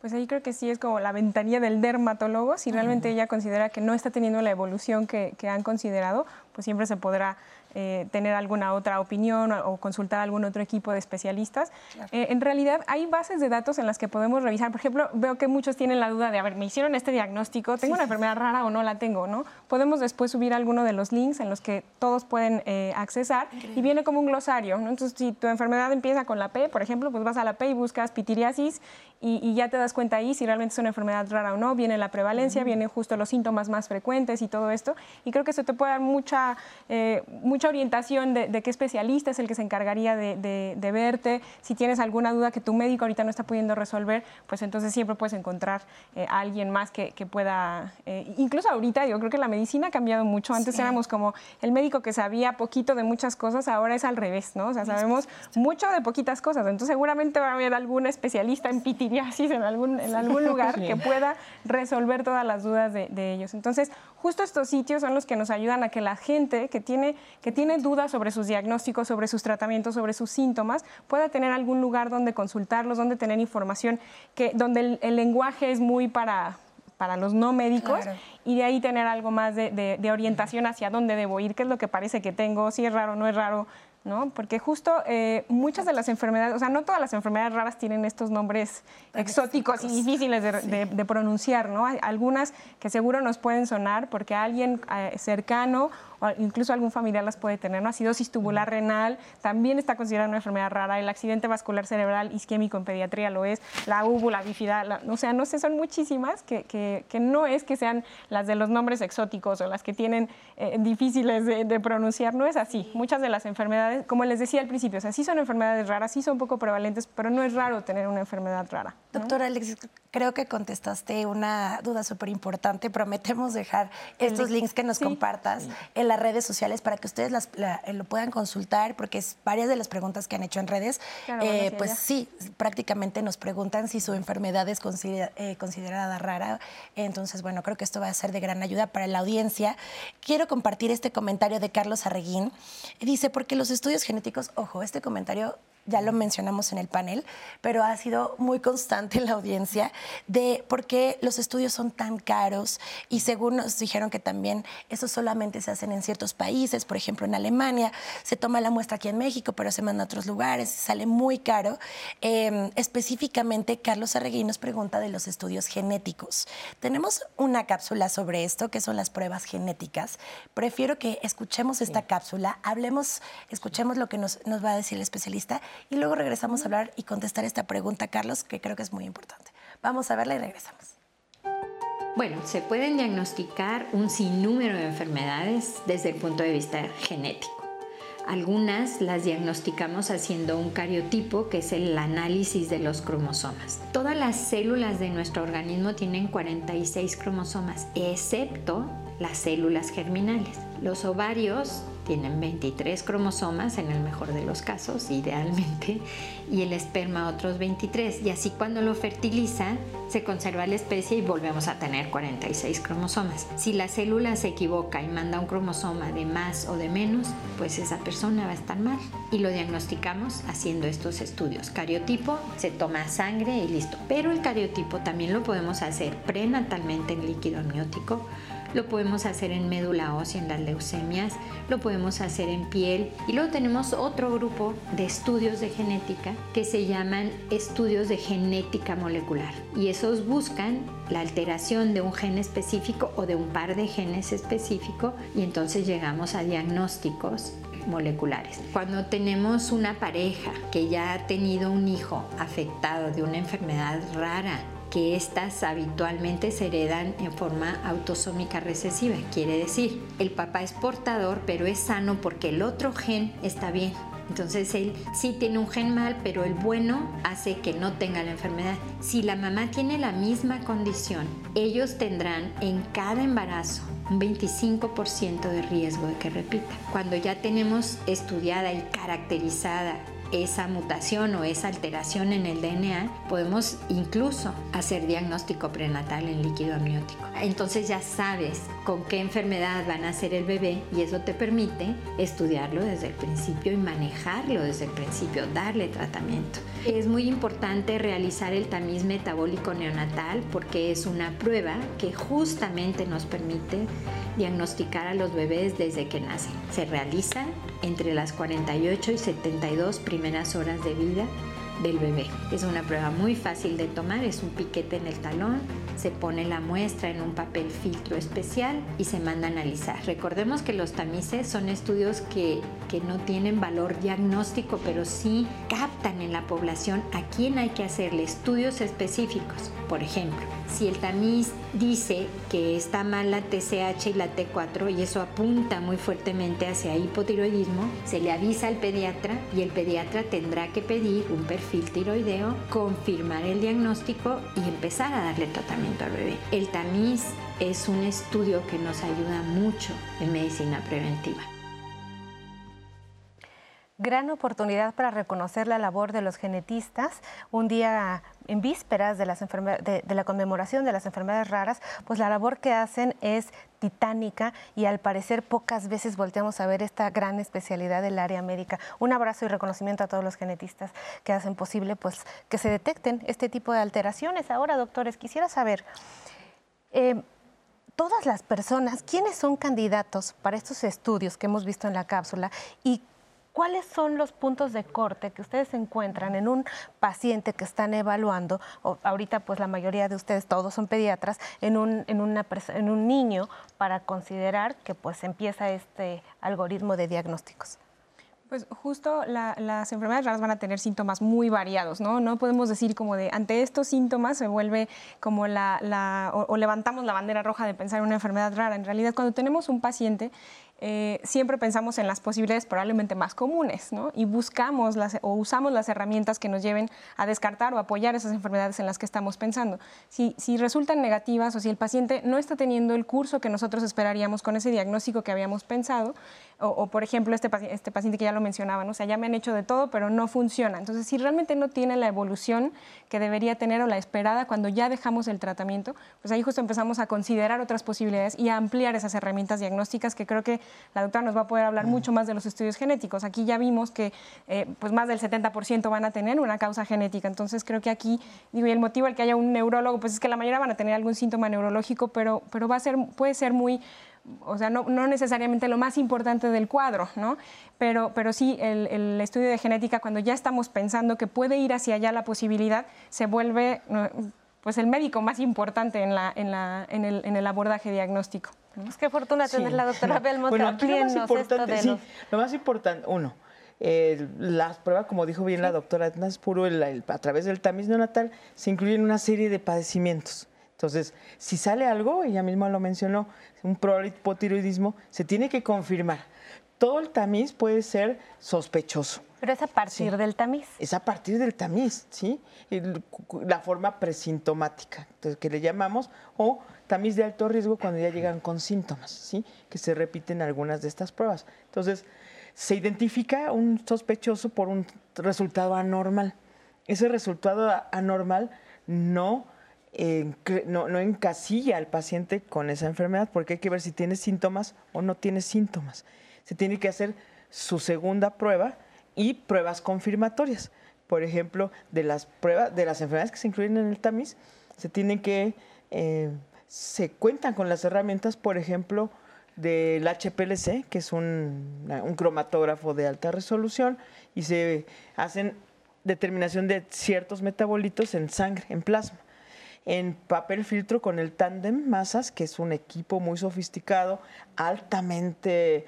Pues ahí creo que sí es como la ventanilla del dermatólogo. Si realmente ella considera que no está teniendo la evolución que, que han considerado, pues siempre se podrá eh, tener alguna otra opinión o, consultar algún otro equipo de especialistas. Eh, en realidad hay bases de datos en las que podemos revisar. Por ejemplo, veo que muchos tienen la duda de, a ver, me hicieron este diagnóstico, ¿tengo una enfermedad rara o no la tengo? ¿no? Podemos después subir alguno de los links en los que todos pueden eh, accesar y viene como un glosario. Entonces, si tu enfermedad empieza con la P, por ejemplo, pues vas a la P y buscas pitiriasis y, ya te das cuenta ahí si realmente es una enfermedad rara o no, viene la prevalencia, vienen justo los síntomas más frecuentes y todo esto. Y creo que eso te puede dar mucha, eh, mucha orientación de, qué especialista es el que se encargaría de, verte. Si tienes alguna duda que tu médico ahorita no está pudiendo resolver, pues entonces siempre puedes encontrar eh, a alguien más que, pueda, eh, incluso ahorita yo creo que la medicina ha cambiado mucho. Antes éramos como el médico que sabía poquito de muchas cosas, ahora es al revés, ¿no? O sea, sabemos mucho de poquitas cosas. Entonces seguramente va a haber algún especialista en PT en algún, en algún lugar que pueda resolver todas las dudas de, ellos. Entonces, justo estos sitios son los que nos ayudan a que la gente que tiene, que tiene dudas sobre sus diagnósticos, sobre sus tratamientos, sobre sus síntomas, pueda tener algún lugar donde consultarlos, donde tener información, que, donde el, lenguaje es muy para, para los no médicos y de ahí tener algo más de, de, orientación hacia dónde debo ir, qué es lo que parece que tengo, si es raro o no es raro, ¿no? Porque justo eh, muchas de las enfermedades, o sea, no todas las enfermedades raras tienen estos nombres exóticos y difíciles de, pronunciar, ¿no? Hay algunas que seguro nos pueden sonar porque alguien eh, cercano o incluso algún familiar las puede tener, ¿no? Acidosis tubular renal también está considerada una enfermedad rara, el accidente vascular cerebral isquémico en pediatría lo es, la úvula bífida, o sea, no sé, son muchísimas que, que, que, no es que sean las de los nombres exóticos o las que tienen eh, difíciles de, pronunciar, no es así. Muchas de las enfermedades, como les decía al principio, o sea, sí son enfermedades raras, sí son poco prevalentes, pero no es raro tener una enfermedad rara. Doctora Alexis, creo que contestaste una duda súper importante. Prometemos dejar estos links que nos compartas en las redes sociales para que ustedes eh, lo puedan consultar, porque es varias de las preguntas que han hecho en redes, eh, pues sí, prácticamente nos preguntan si su enfermedad es eh, considerada rara. Entonces, bueno, creo que esto va a ser de gran ayuda para la audiencia. Quiero compartir este comentario de Carlos Arreguín. Dice, porque los estudios genéticos, ojo, este comentario ya lo mencionamos en el panel, pero ha sido muy constante en la audiencia de por qué los estudios son tan caros y según nos dijeron que también eso solamente se hacen en ciertos países, por ejemplo en Alemania, se toma la muestra aquí en México, pero se manda a otros lugares, sale muy caro. Em, específicamente, Carlos Arregui nos pregunta de los estudios genéticos. Tenemos una cápsula sobre esto, que son las pruebas genéticas. Prefiero que escuchemos esta cápsula, hablemos, escuchemos lo que nos, nos va a decir el especialista y luego regresamos a hablar y contestar esta pregunta, Carlos, que creo que es muy importante. Vamos a verla y regresamos. Bueno, se pueden diagnosticar un sinnúmero de enfermedades desde el punto de vista genético. Algunas las diagnosticamos haciendo un cariotipo, que es el análisis de los cromosomas. Todas las células de nuestro organismo tienen 46 cromosomas, excepto las células germinales. Los ovarios tienen 23 cromosomas en el mejor de los casos, idealmente, y el esperma otros 23. Y así cuando lo fertiliza, se conserva la especie y volvemos a tener 46 cromosomas. Si la célula se equivoca y manda un cromosoma de más o de menos, pues esa persona va a estar mal. Y lo diagnosticamos haciendo estos estudios. Cariotipo, se toma sangre y listo. Pero el cariotipo también lo podemos hacer prenatalmente en líquido amniótico lo podemos hacer en médula ósea en las leucemias, lo podemos hacer en piel y luego tenemos otro grupo de estudios de genética que se llaman estudios de genética molecular y esos buscan la alteración de un gen específico o de un par de genes específico y entonces llegamos a diagnósticos moleculares. Cuando tenemos una pareja que ya ha tenido un hijo afectado de una enfermedad rara que estas habitualmente se heredan en forma autosómica recesiva. Quiere decir, el papá es portador, pero es sano porque el otro gen está bien. Entonces él sí tiene un gen mal, pero el bueno hace que no tenga la enfermedad. Si la mamá tiene la misma condición, ellos tendrán en cada embarazo un 25% de riesgo de que repita. Cuando ya tenemos estudiada y caracterizada esa mutación o esa alteración en el DNA, podemos incluso hacer diagnóstico prenatal en líquido amniótico. Entonces ya sabes con qué enfermedad van a ser el bebé y eso te permite estudiarlo desde el principio y manejarlo desde el principio, darle tratamiento. Es muy importante realizar el tamiz metabólico neonatal porque es una prueba que justamente nos permite diagnosticar a los bebés desde que nacen. Se realiza entre las 48 y 72 primeras horas de vida del bebé. Es una prueba muy fácil de tomar, es un piquete en el talón, se pone la muestra en un papel filtro especial y se manda a analizar. Recordemos que los tamices son estudios que, que no tienen valor diagnóstico, pero sí captan en la población a quién hay que hacerle estudios específicos. Por ejemplo, si el tamiz dice que está mal la TCH y la T4 y eso apunta muy fuertemente hacia hipotiroidismo, se le avisa al pediatra y el pediatra tendrá que pedir un perfil tiroideo, confirmar el diagnóstico y empezar a darle tratamiento al bebé. El tamiz es un estudio que nos ayuda mucho en medicina preventiva gran oportunidad para reconocer la labor de los genetistas. Un día en vísperas de, las de, de, la conmemoración de las enfermedades raras, pues la labor que hacen es titánica y al parecer pocas veces volteamos a ver esta gran especialidad del área médica. Un abrazo y reconocimiento a todos los genetistas que hacen posible pues, que se detecten este tipo de alteraciones. Ahora, doctores, quisiera saber... Eh, todas las personas, ¿quiénes son candidatos para estos estudios que hemos visto en la cápsula y ¿cuáles son los puntos de corte que ustedes encuentran en un paciente que están evaluando? O ahorita, pues la mayoría de ustedes, todos son pediatras, en un, en una, en un niño para considerar que pues empieza este algoritmo de diagnósticos. Pues justo las enfermedades raras van a tener síntomas muy variados, ¿no? No podemos decir como de ante estos síntomas se vuelve como la, o, o, levantamos la bandera roja de pensar en una enfermedad rara. En realidad, cuando tenemos un paciente eh, siempre pensamos en las posibilidades probablemente más comunes ¿no? y buscamos las, o usamos las herramientas que nos lleven a descartar o apoyar esas enfermedades en las que estamos pensando. Si, si resultan negativas o si el paciente no está teniendo el curso que nosotros esperaríamos con ese diagnóstico que habíamos pensado, o, por ejemplo este, este, paciente que ya lo mencionaban, o sea, ya me han hecho de todo, pero no funciona. Entonces, si realmente no tiene la evolución que debería tener o la esperada cuando ya dejamos el tratamiento, pues ahí justo empezamos a considerar otras posibilidades y a ampliar esas herramientas diagnósticas que creo que la doctora nos va a poder hablar mucho más de los estudios genéticos. Aquí ya vimos que eh, pues más del 70% van a tener una causa genética. Entonces, creo que aquí, digo, y el motivo al que haya un neurólogo, pues es que la mayoría van a tener algún síntoma neurológico, pero, pero va a ser, puede ser muy o sea, no, necesariamente lo más importante del cuadro, ¿no? Pero, pero sí, el, estudio de genética, cuando ya estamos pensando que puede ir hacia allá la posibilidad, se vuelve pues el médico más importante en, la, en, la, en, el, en el abordaje diagnóstico. Pues qué fortuna tener la doctora Belmont bueno, aquí lo más importante, sí, lo más importante, uno, eh, las pruebas, como dijo bien la doctora Edna Puro, a través del tamiz neonatal, se incluyen una serie de padecimientos. Entonces, si sale algo, ella misma lo mencionó, un hipotiroidismo, se tiene que confirmar. Todo el tamiz puede ser sospechoso. Pero es a partir del tamiz. Es a partir del tamiz, ¿sí? La forma presintomática, que le llamamos, o tamiz de alto riesgo cuando ya llegan con síntomas, ¿sí? Que se repiten algunas de estas pruebas. Entonces, se identifica un sospechoso por un resultado anormal. Ese resultado anormal no no, encasilla al paciente con esa enfermedad porque hay que ver si tiene síntomas o no tiene síntomas. Se tiene que hacer su segunda prueba y pruebas confirmatorias. Por ejemplo, de las pruebas, de las enfermedades que se incluyen en el tamiz, se tienen que, eh, se cuentan con las herramientas, por ejemplo, del HPLC, que es un, un cromatógrafo de alta resolución, y se hacen determinación de ciertos metabolitos en sangre, en plasma en papel filtro con el Tandem Masas, que es un equipo muy sofisticado, altamente,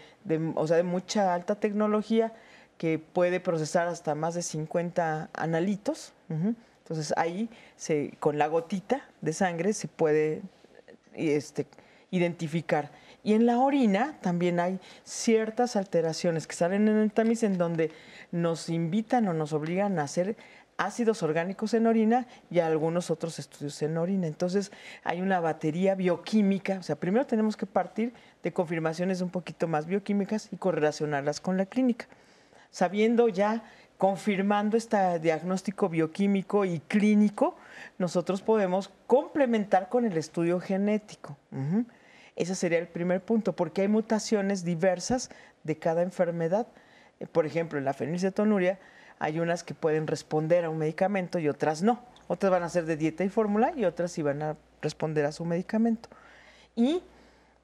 o sea, de mucha alta tecnología, que puede procesar hasta más de 50 analitos. Entonces ahí, se, con la gotita de sangre, se puede este, identificar. Y en la orina también hay ciertas alteraciones que salen en el tamiz en donde nos invitan o nos obligan a hacer ácidos orgánicos en orina y algunos otros estudios en orina. Entonces hay una batería bioquímica, o sea, primero tenemos que partir de confirmaciones un poquito más bioquímicas y correlacionarlas con la clínica. Sabiendo ya confirmando este diagnóstico bioquímico y clínico, nosotros podemos complementar con el estudio genético. Ese sería el primer punto, porque hay mutaciones diversas de cada enfermedad. Eh, por ejemplo, en la fenilcetonuria hay unas que pueden responder a un medicamento y otras no. Otras van a ser de dieta y fórmula y otras sí van a responder a su medicamento. Y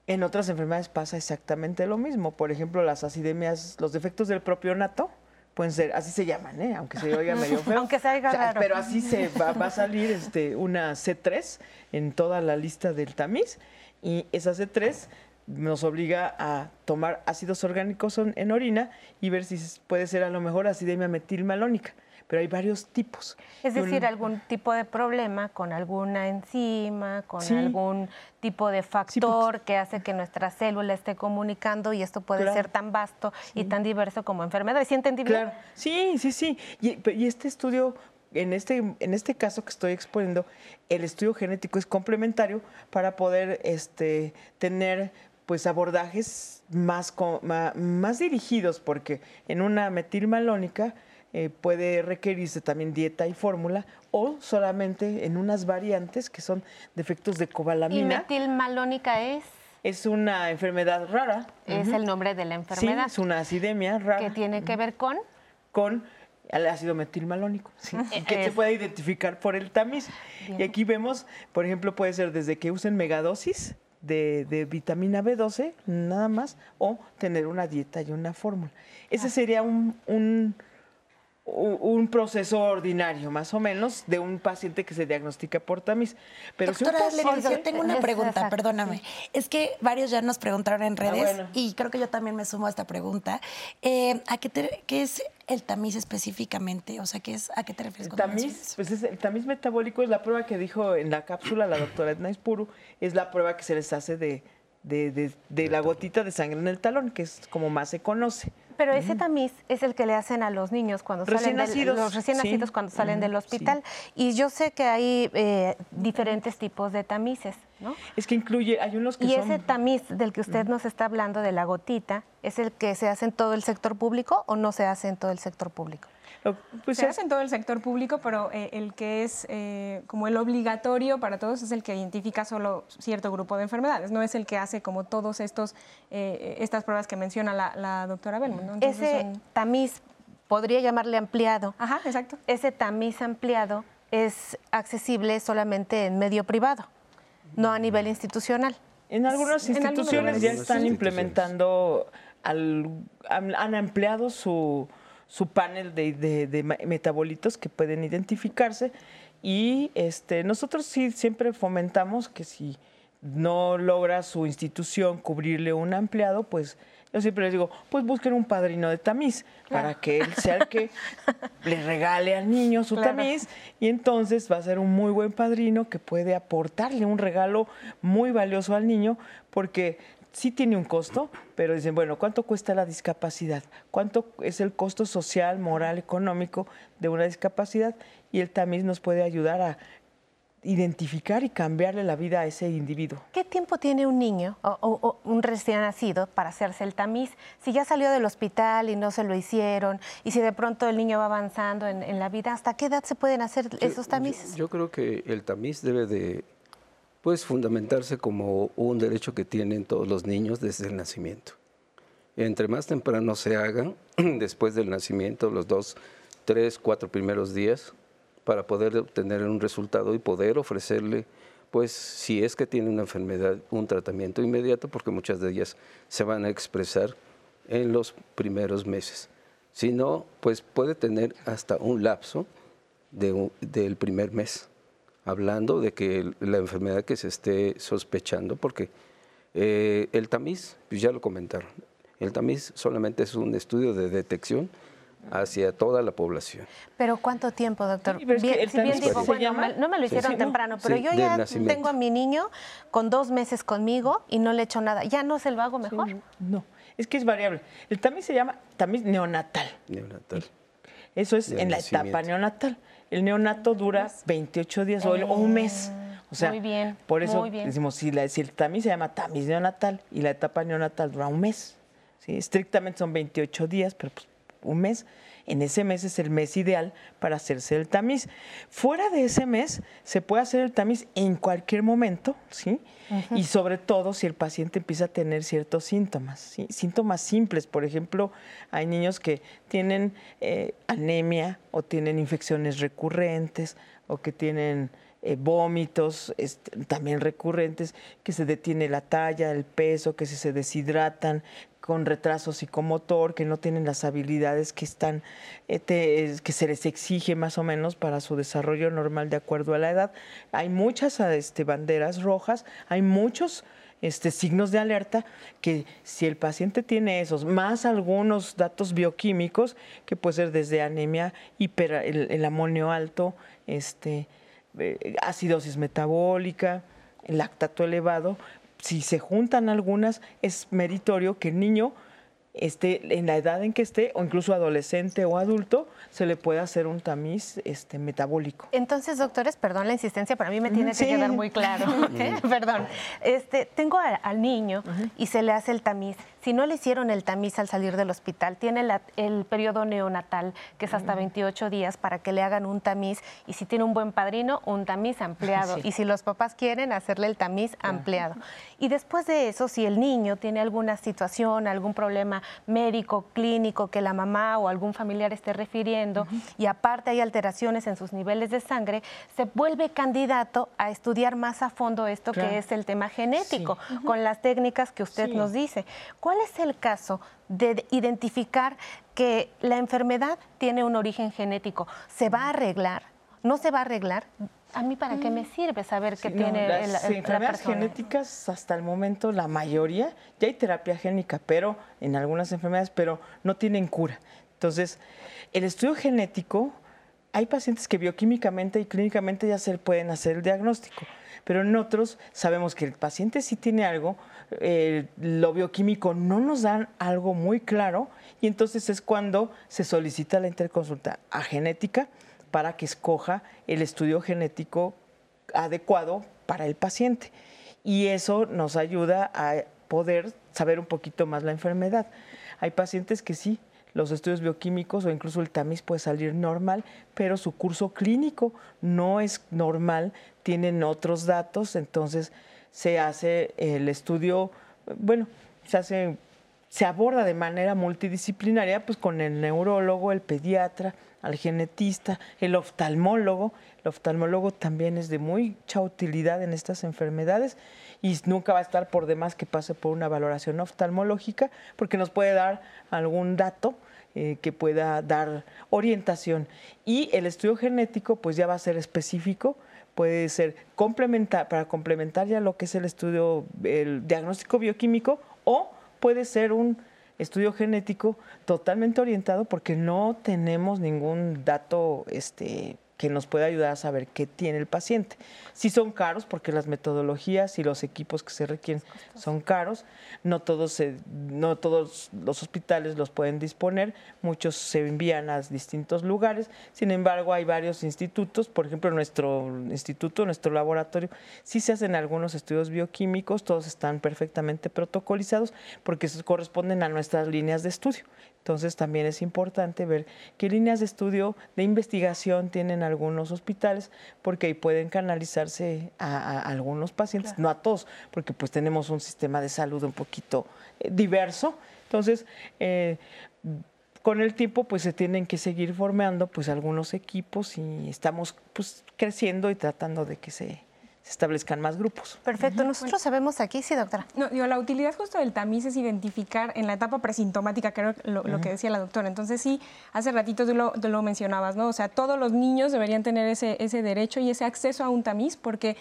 en otras enfermedades pasa exactamente lo mismo. Por ejemplo, las acidemias, los defectos del propio nato, pueden ser, así se llaman, ¿eh? aunque se oiga medio feo. aunque se oiga raro. Pero así se va, va, a salir este, una C3 en toda la lista del tamiz y esa C3 nos obliga a tomar ácidos orgánicos en orina y ver si puede ser a lo mejor acidemia metilmalónica pero hay varios tipos. Es decir, algún tipo de problema con alguna enzima, con algún tipo de factor que hace que nuestra célula esté comunicando y esto puede ser tan vasto y tan diverso como enfermedad. ¿Sí entendí bien? Sí, sí, sí. Y, y este estudio en este, en este caso que estoy exponiendo, el estudio genético es complementario para poder este, tener pues abordajes más, más, dirigidos, porque en una metilmalónica eh, puede requerirse también dieta y fórmula o solamente en unas variantes que son defectos de cobalamina. ¿Y metilmalónica es? Es una enfermedad rara. Es el nombre de la enfermedad. Sí, es una acidemia rara. ¿Qué tiene que ver con? Con el ácido metilmalónico, que se puede identificar por el tamiz. Y aquí vemos, por ejemplo, puede ser desde que usen megadosis de, vitamina B12, nada más, o tener una dieta y una fórmula. Ese sería un, un proceso ordinario, más o menos, de un paciente que se diagnostica por tamiz. Pero Doctora si yo tengo una pregunta, perdóname. Es que varios ya nos preguntaron en ah, redes y creo que yo también me sumo a esta pregunta. Eh, ¿a qué, qué, es el tamiz específicamente? O sea, ¿qué es, ¿a qué te refieres? El tamiz, pues es, el tamiz metabólico es la prueba que dijo en la cápsula la doctora Edna Ispuru, es la prueba que se les hace de, de, de la gotita de sangre en el talón, que es como más se conoce. Pero ese tamiz es el que le hacen a los niños cuando salen nacidos, los recién nacidos cuando salen del hospital. Y yo sé que hay eh, diferentes tipos de tamices, ¿no? Es que incluye, hay unos que y ese tamiz del que usted nos está hablando de la gotita, ¿es el que se hace en todo el sector público o no se hace en todo el sector público? Pues se hace en todo el sector público, pero eh, el que es eh, como el obligatorio para todos es el que identifica solo cierto grupo de enfermedades, no es el que hace como todos estos eh, estas pruebas que menciona la, doctora Belmont. Ese tamiz podría llamarle ampliado. Ajá, exacto. Ese tamiz ampliado es accesible solamente en medio privado, no a nivel institucional. En algunas instituciones ya están implementando, han ampliado su su panel de, metabolitos que pueden identificarse. Y este, nosotros sí siempre fomentamos que si no logra su institución cubrirle un ampliado, pues yo siempre les digo, pues busquen un padrino de tamiz para que él sea el que le regale al niño su tamiz. Y entonces va a ser un muy buen padrino que puede aportarle un regalo muy valioso al niño porque sí tiene un costo, pero dicen, bueno, ¿cuánto cuesta la discapacidad? ¿Cuánto es el costo social, moral, económico de una discapacidad? Y el tamiz nos puede ayudar a identificar y cambiarle la vida a ese individuo. ¿Qué tiempo tiene un niño o, un recién nacido para hacerse el tamiz? Si ya salió del hospital y no se lo hicieron, y si de pronto el niño va avanzando en, la vida, ¿hasta qué edad se pueden hacer esos tamices? yo, creo que el tamiz debe de pues fundamentarse como un derecho que tienen todos los niños desde el nacimiento. Entre más temprano se hagan, después del nacimiento, los dos, tres, cuatro primeros días, para poder obtener un resultado y poder ofrecerle, pues si es que tiene una enfermedad, un tratamiento inmediato, porque muchas de ellas se van a expresar en los primeros meses. Si no, pues puede tener hasta un lapso del primer mes hablando de que la enfermedad que se esté sospechando, porque eh, el tamiz, pues ya lo comentaron, el tamiz solamente es un estudio de detección hacia toda la población. Pero ¿cuánto tiempo, doctor? bien, si bien digo, bueno, no me lo hicieron temprano, pero yo ya tengo a mi niño con dos meses conmigo y no le he hecho nada. ¿Ya no se lo hago mejor? no, es que es variable. El tamiz se llama tamiz neonatal. Neonatal. Eso es en la etapa neonatal. El neonato dura 28 días o, un mes. O sea, muy bien, por eso decimos, si, la, el tamiz se llama tamiz neonatal y la etapa neonatal dura un mes. ¿sí? Estrictamente son 28 días, pero pues, un mes. En ese mes es el mes ideal para hacerse el tamiz. Fuera de ese mes se puede hacer el tamiz en cualquier momento, ¿sí? Y sobre todo si el paciente empieza a tener ciertos síntomas, síntomas simples. Por ejemplo, hay niños que tienen eh, anemia o tienen infecciones recurrentes o que tienen eh, vómitos también recurrentes, que se detiene la talla, el peso, que se deshidratan, con retraso psicomotor, que no tienen las habilidades que están, eh, que se les exige más o menos para su desarrollo normal de acuerdo a la edad. Hay muchas este, banderas rojas, hay muchos este, signos de alerta que si el paciente tiene esos, más algunos datos bioquímicos, que puede ser desde anemia, hiper, el amonio alto, este, eh, acidosis metabólica, lactato elevado, si se juntan algunas, es meritorio que el niño esté en la edad en que esté, o incluso adolescente o adulto, se le puede hacer un tamiz este, metabólico. Entonces, doctores, perdón la insistencia, para mí me tiene que quedar muy claro. perdón. Este, tengo al niño y se le hace el tamiz. Si no le hicieron el tamiz al salir del hospital, tiene el periodo neonatal, que es hasta 28 días, para que le hagan un tamiz. Y si tiene un buen padrino, un tamiz ampliado. Y si los papás quieren, hacerle el tamiz ampliado. Y después de eso, si el niño tiene alguna situación, algún problema médico, clínico, que la mamá o algún familiar esté refiriendo, y aparte hay alteraciones en sus niveles de sangre, se vuelve candidato a estudiar más a fondo esto que es el tema genético, con las técnicas que usted nos dice. ¿Cuál es el caso de identificar que la enfermedad tiene un origen genético? ¿Se va a arreglar? ¿No se va a arreglar? ¿A mí para qué me mm. sirve saber que tiene las enfermedades genéticas hasta el momento la mayoría ya hay terapia génica, pero en algunas enfermedades, pero no tienen cura. Entonces, el estudio genético hay pacientes que bioquímicamente y clínicamente ya se pueden hacer el diagnóstico, pero en otros sabemos que el paciente sí tiene algo, lo bioquímico no nos dan algo muy claro y entonces es cuando se solicita la interconsulta a genética para que escoja el estudio genético adecuado para el paciente. Y eso nos ayuda a poder saber un poquito más la enfermedad. Hay pacientes que sí, los estudios bioquímicos o incluso el tamiz puede salir normal, pero su curso clínico no es normal, tienen otros datos, entonces se hace el estudio, bueno, se hace, se aborda de manera multidisciplinaria, pues con el neurólogo, el pediatra, al genetista, el oftalmólogo. El oftalmólogo también es de mucha utilidad en estas enfermedades y nunca va a estar por demás que pase por una valoración oftalmológica porque nos puede dar algún dato eh, que pueda dar orientación. Y el estudio genético pues ya va a ser específico puede ser complementar, para complementar ya lo que es el estudio, el diagnóstico bioquímico, o puede ser un estudio genético totalmente orientado porque no tenemos ningún dato este, que nos pueda ayudar a saber qué tiene el paciente. Sí son caros porque las metodologías y los equipos que se requieren son caros, no todos, no todos los hospitales los pueden disponer, muchos se envían a distintos lugares, sin embargo hay varios institutos, por ejemplo nuestro instituto, nuestro laboratorio, sí se hacen algunos estudios bioquímicos, todos están perfectamente protocolizados porque corresponden a nuestras líneas de estudio. Entonces también es importante ver qué líneas de estudio de investigación tienen algunos hospitales, porque ahí pueden canalizarse a, algunos pacientes, no a todos, porque pues tenemos un sistema de salud un poquito eh, diverso. Entonces, eh, con el tiempo pues se tienen que seguir formando pues algunos equipos y estamos pues creciendo y tratando de que se se establezcan más grupos. Perfecto. Nosotros sabemos aquí, sí, doctora. No, digo, la utilidad justo del tamiz es identificar en la etapa presintomática, creo lo, lo que decía la doctora. Entonces, sí, hace ratito tú lo, lo, mencionabas, ¿no? O sea, todos los niños deberían tener ese, ese derecho y ese acceso a un tamiz porque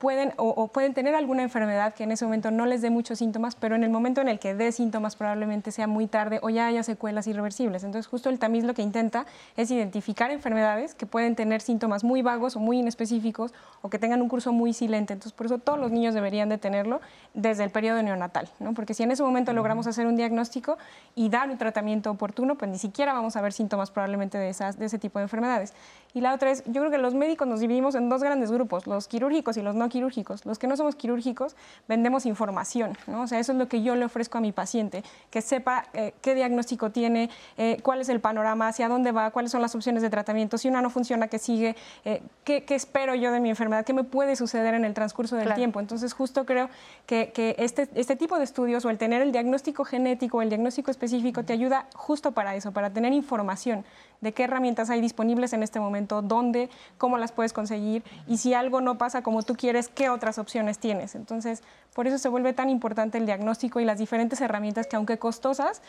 pueden o, pueden tener alguna enfermedad que en ese momento no les dé muchos síntomas, pero en el momento en el que dé síntomas probablemente sea muy tarde o ya haya secuelas irreversibles. Entonces, justo el tamiz lo que intenta es identificar enfermedades que pueden tener síntomas muy vagos o muy inespecíficos o que tengan un curso muy silente. Entonces, por eso todos los niños deberían de tenerlo desde el periodo neonatal, ¿no? Porque si en ese momento logramos hacer un diagnóstico y dar un tratamiento oportuno, pues ni siquiera vamos a ver síntomas probablemente de, esas, de ese tipo de enfermedades. Y la otra es, yo creo que los médicos nos dividimos en dos grandes grupos, los quirúrgicos y los no quirúrgicos. Los que no somos quirúrgicos vendemos información, ¿no? O sea, eso es lo que yo le ofrezco a mi paciente, que sepa eh, qué diagnóstico tiene, eh, cuál es el panorama, hacia dónde va, cuáles son las opciones de tratamiento, si una no funciona, qué sigue, eh, qué, espero yo de mi enfermedad, qué me puede suceder en el transcurso del tiempo. Entonces, justo creo que, que este, este tipo de estudios o el tener el diagnóstico genético, el diagnóstico específico, te ayuda justo para eso, para tener información de qué herramientas hay disponibles en este momento, dónde, cómo las puedes conseguir y si algo no pasa como tú quieres, qué otras opciones tienes. Entonces, por eso se vuelve tan importante el diagnóstico y las diferentes herramientas que aunque costosas,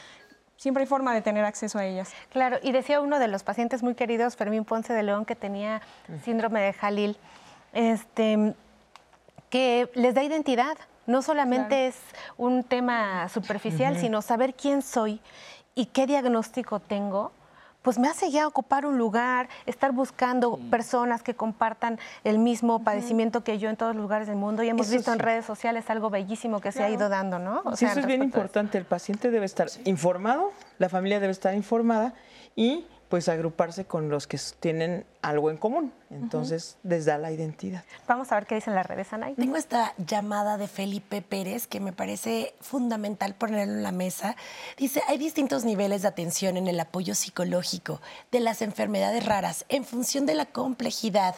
siempre hay forma de tener acceso a ellas. Claro, y decía uno de los pacientes muy queridos, Fermín Ponce de León, que tenía síndrome de Jalil, este, que les da identidad. No solamente es un tema superficial, sino saber quién soy y qué diagnóstico tengo pues me hace ya ocupar un lugar, estar buscando personas que compartan el mismo padecimiento que yo en todos los lugares del mundo. Y hemos visto en redes sociales algo bellísimo que se ha ido dando, ¿no? sí, eso es bien importante. El paciente debe estar informado, la familia debe estar informada y pues agruparse con los que tienen algo en común. Entonces, les da la identidad. Vamos a ver qué dicen las redes, Anay. Tengo esta llamada de Felipe Pérez que me parece fundamental ponerlo en la mesa. Dice, hay distintos niveles de atención en el apoyo psicológico de las enfermedades raras en función de la complejidad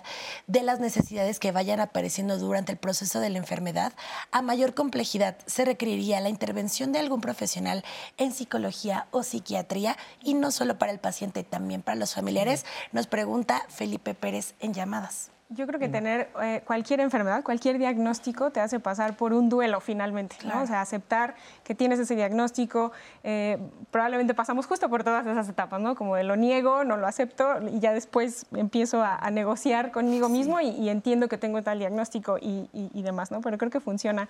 de las necesidades que vayan apareciendo durante el proceso de la enfermedad. A mayor complejidad se requeriría la intervención de algún profesional en psicología o psiquiatría y no solo para el paciente, también para los familiares. Nos pregunta Felipe Pérez en llamadas. Yo creo que tener eh, cualquier enfermedad, cualquier diagnóstico te hace pasar por un duelo finalmente, ¿no? O sea, aceptar que tienes ese diagnóstico, eh, probablemente pasamos justo por todas esas etapas, ¿no? Como de lo niego, no lo acepto y ya después empiezo a, negociar conmigo mismo y, entiendo que tengo tal diagnóstico y, demás, ¿no? Pero creo que funciona.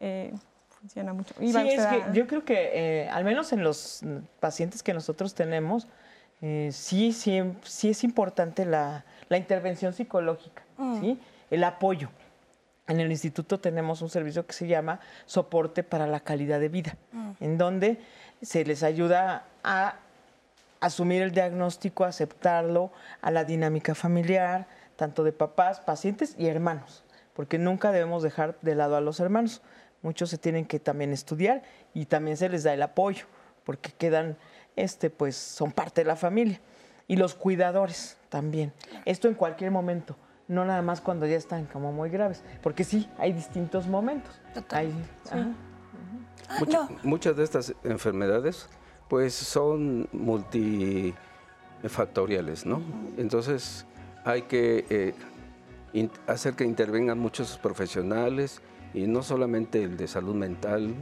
Eh, funciona mucho. sí, es que yo creo que al menos en los pacientes que nosotros tenemos, eh, sí, sí, sí es importante la, intervención psicológica, mm. ¿sí? el apoyo. En el instituto tenemos un servicio que se llama Soporte para la Calidad de Vida, mm. en donde se les ayuda a asumir el diagnóstico, aceptarlo, a la dinámica familiar, tanto de papás, pacientes y hermanos, porque nunca debemos dejar de lado a los hermanos. Muchos se tienen que también estudiar y también se les da el apoyo, porque quedan este, pues son parte de la familia. Y los cuidadores también. Esto en cualquier momento, no nada más cuando ya están como muy graves, porque sí, hay distintos momentos. Muchas de estas enfermedades pues son multifactoriales, ¿no? Entonces hay que eh, hacer que intervengan muchos profesionales y no solamente el de salud mental,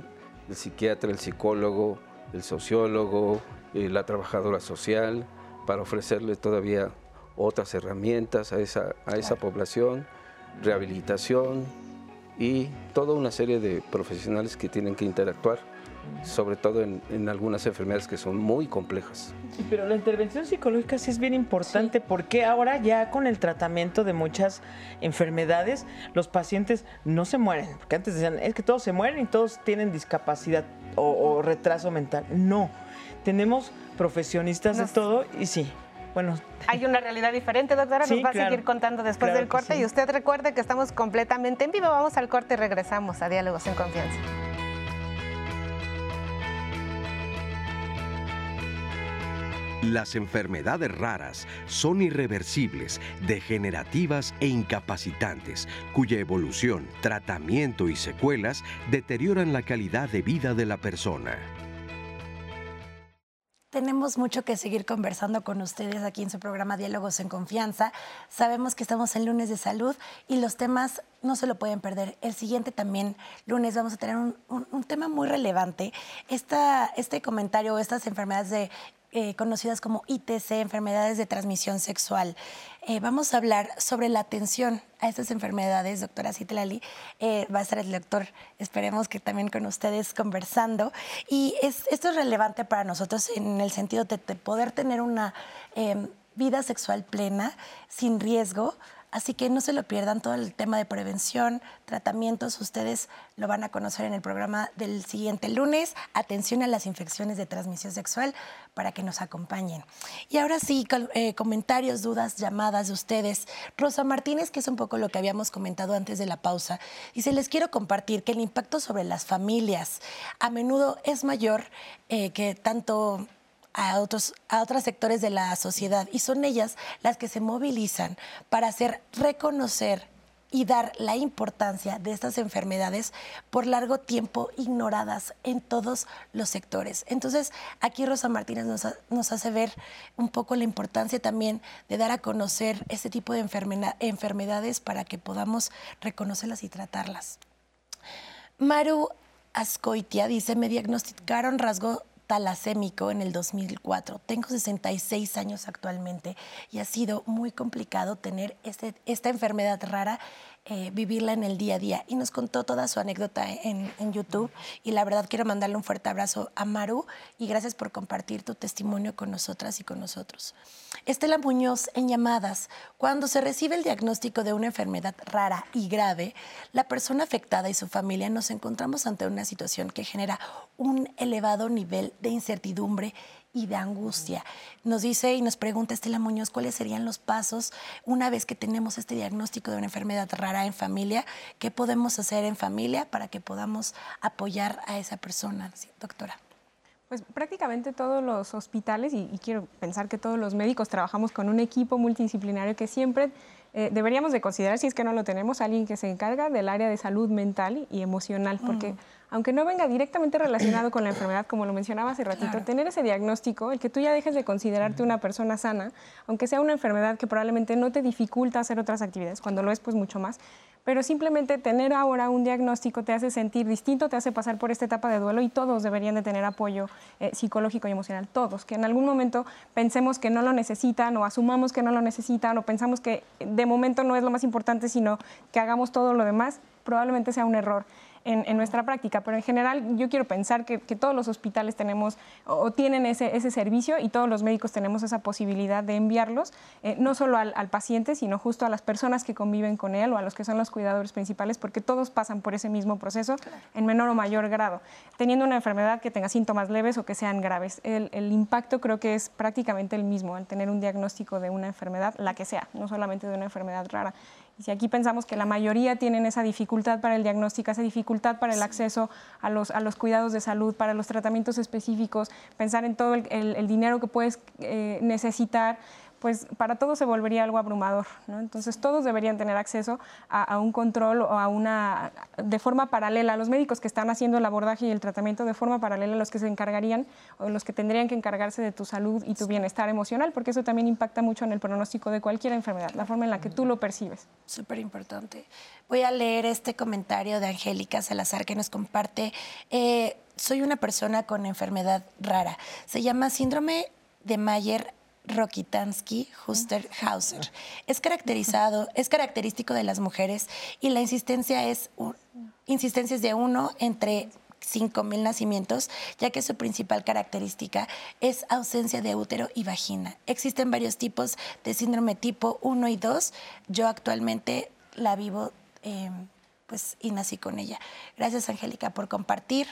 el psiquiatra, el psicólogo, el sociólogo, eh, la trabajadora social, para ofrecerle todavía otras herramientas a esa, a esa población, rehabilitación y toda una serie de profesionales que tienen que interactuar, sobre todo en, algunas enfermedades que son muy complejas. Sí, pero la intervención psicológica sí es bien importante porque ahora ya con el tratamiento de muchas enfermedades los pacientes no se mueren, porque antes decían, es que todos se mueren y todos tienen discapacidad o retraso mental. No tenemos profesionistas de todo y sí. Bueno, hay una realidad diferente, doctora. Nos va a seguir contando después del corte. Y usted recuerde que estamos completamente en vivo. Vamos al corte y regresamos a Diálogos en Confianza. Las enfermedades raras son irreversibles, degenerativas e incapacitantes, cuya evolución, tratamiento y secuelas deterioran la calidad de vida de la persona. Tenemos mucho que seguir conversando con ustedes aquí en su programa Diálogos en Confianza. Sabemos que estamos en lunes de salud y los temas no se lo pueden perder. El siguiente también, lunes, vamos a tener un, tema muy relevante. Esta, este comentario, estas enfermedades de eh, conocidas como ITC, enfermedades de transmisión sexual. Eh, vamos a hablar sobre la atención a estas enfermedades, doctora Citlali. Eh, va a estar el doctor, esperemos que también con ustedes conversando. Y esto es relevante para nosotros en el sentido de, poder tener una vida sexual plena, sin riesgo, Así que no se lo pierdan todo el tema de prevención, tratamientos, ustedes lo van a conocer en el programa del siguiente lunes. Atención a las infecciones de transmisión sexual para que nos acompañen. Y ahora sí, eh, comentarios, dudas, llamadas de ustedes. Rosa Martínez, que es un poco lo que habíamos comentado antes de la pausa, dice, les quiero compartir que el impacto sobre las familias a menudo es mayor eh, que tanto a otros, a otros sectores de la sociedad y son ellas las que se movilizan para hacer reconocer y dar la importancia de estas enfermedades por largo tiempo ignoradas en todos los sectores. Entonces, aquí Rosa Martínez nos, nos hace ver un poco la importancia también de dar a conocer este tipo de enfermedades para que podamos reconocerlas y tratarlas. Maru Ascoitia dice, me diagnosticaron rasgo talasémico en el 2004. Tengo 66 años actualmente y ha sido muy complicado tener este, esta enfermedad rara eh, vivirla en el día a día. Y nos contó toda su anécdota en, en, YouTube. Y la verdad quiero mandarle un fuerte abrazo a Maru y gracias por compartir tu testimonio con nosotras y con nosotros. Estela Muñoz, en llamadas, cuando se recibe el diagnóstico de una enfermedad rara y grave, la persona afectada y su familia nos encontramos ante una situación que genera un elevado nivel de incertidumbre y de angustia. Nos dice y nos pregunta Estela Muñoz cuáles serían los pasos una vez que tenemos este diagnóstico de una enfermedad rara en familia, qué podemos hacer en familia para que podamos apoyar a esa persona, doctora. Pues prácticamente todos los hospitales, y, quiero pensar que todos los médicos trabajamos con un equipo multidisciplinario que siempre eh, deberíamos de considerar, si es que no lo tenemos, alguien que se encarga del área de salud mental y emocional, porque aunque no venga directamente relacionado con la enfermedad, como lo mencionaba hace ratito, tener ese diagnóstico, el que tú ya dejes de considerarte una persona sana, aunque sea una enfermedad que probablemente no te dificulta hacer otras actividades, cuando lo es pues mucho más, pero simplemente tener ahora un diagnóstico te hace sentir distinto, te hace pasar por esta etapa de duelo y todos deberían de tener apoyo eh, psicológico y emocional, todos, que en algún momento pensemos que no lo necesitan o asumamos que no lo necesitan o pensamos que de momento no es lo más importante, sino que hagamos todo lo demás, probablemente sea un error en, nuestra práctica, pero en general yo quiero pensar que, todos los hospitales tenemos o, tienen ese, ese, servicio y todos los médicos tenemos esa posibilidad de enviarlos, eh, no solo al, paciente, sino justo a las personas que conviven con él o a los que son los cuidadores principales, porque todos pasan por ese mismo proceso en menor o mayor grado, teniendo una enfermedad que tenga síntomas leves o que sean graves. El, el impacto creo que es prácticamente el mismo al tener un diagnóstico de una enfermedad, la que sea, no solamente de una enfermedad rara. Y si aquí pensamos que la mayoría tienen esa dificultad para el diagnóstico, esa dificultad para el acceso a los, a los cuidados de salud, para los tratamientos específicos, pensar en todo el, dinero que puedes eh, necesitar, pues para todos se volvería algo abrumador. Entonces todos deberían tener acceso a, un control o a una, de forma paralela, a los médicos que están haciendo el abordaje y el tratamiento de forma paralela, los que se encargarían o los que tendrían que encargarse de tu salud y tu bienestar emocional, porque eso también impacta mucho en el pronóstico de cualquier enfermedad, la forma en la que tú lo percibes. Súper importante. Voy a leer este comentario de Angélica Salazar que nos comparte. Eh, soy una persona con enfermedad rara. Se llama síndrome de Mayer Rokitansky Huster-Hauser. Es caracterizado, es característico de las mujeres y la insistencia es insistencia es de uno entre 5.000 nacimientos, ya que su principal característica es ausencia de útero y vagina. Existen varios tipos de síndrome tipo 1 y 2. Yo actualmente la vivo em, pues, y nací con ella. Gracias, Angélica, por compartir.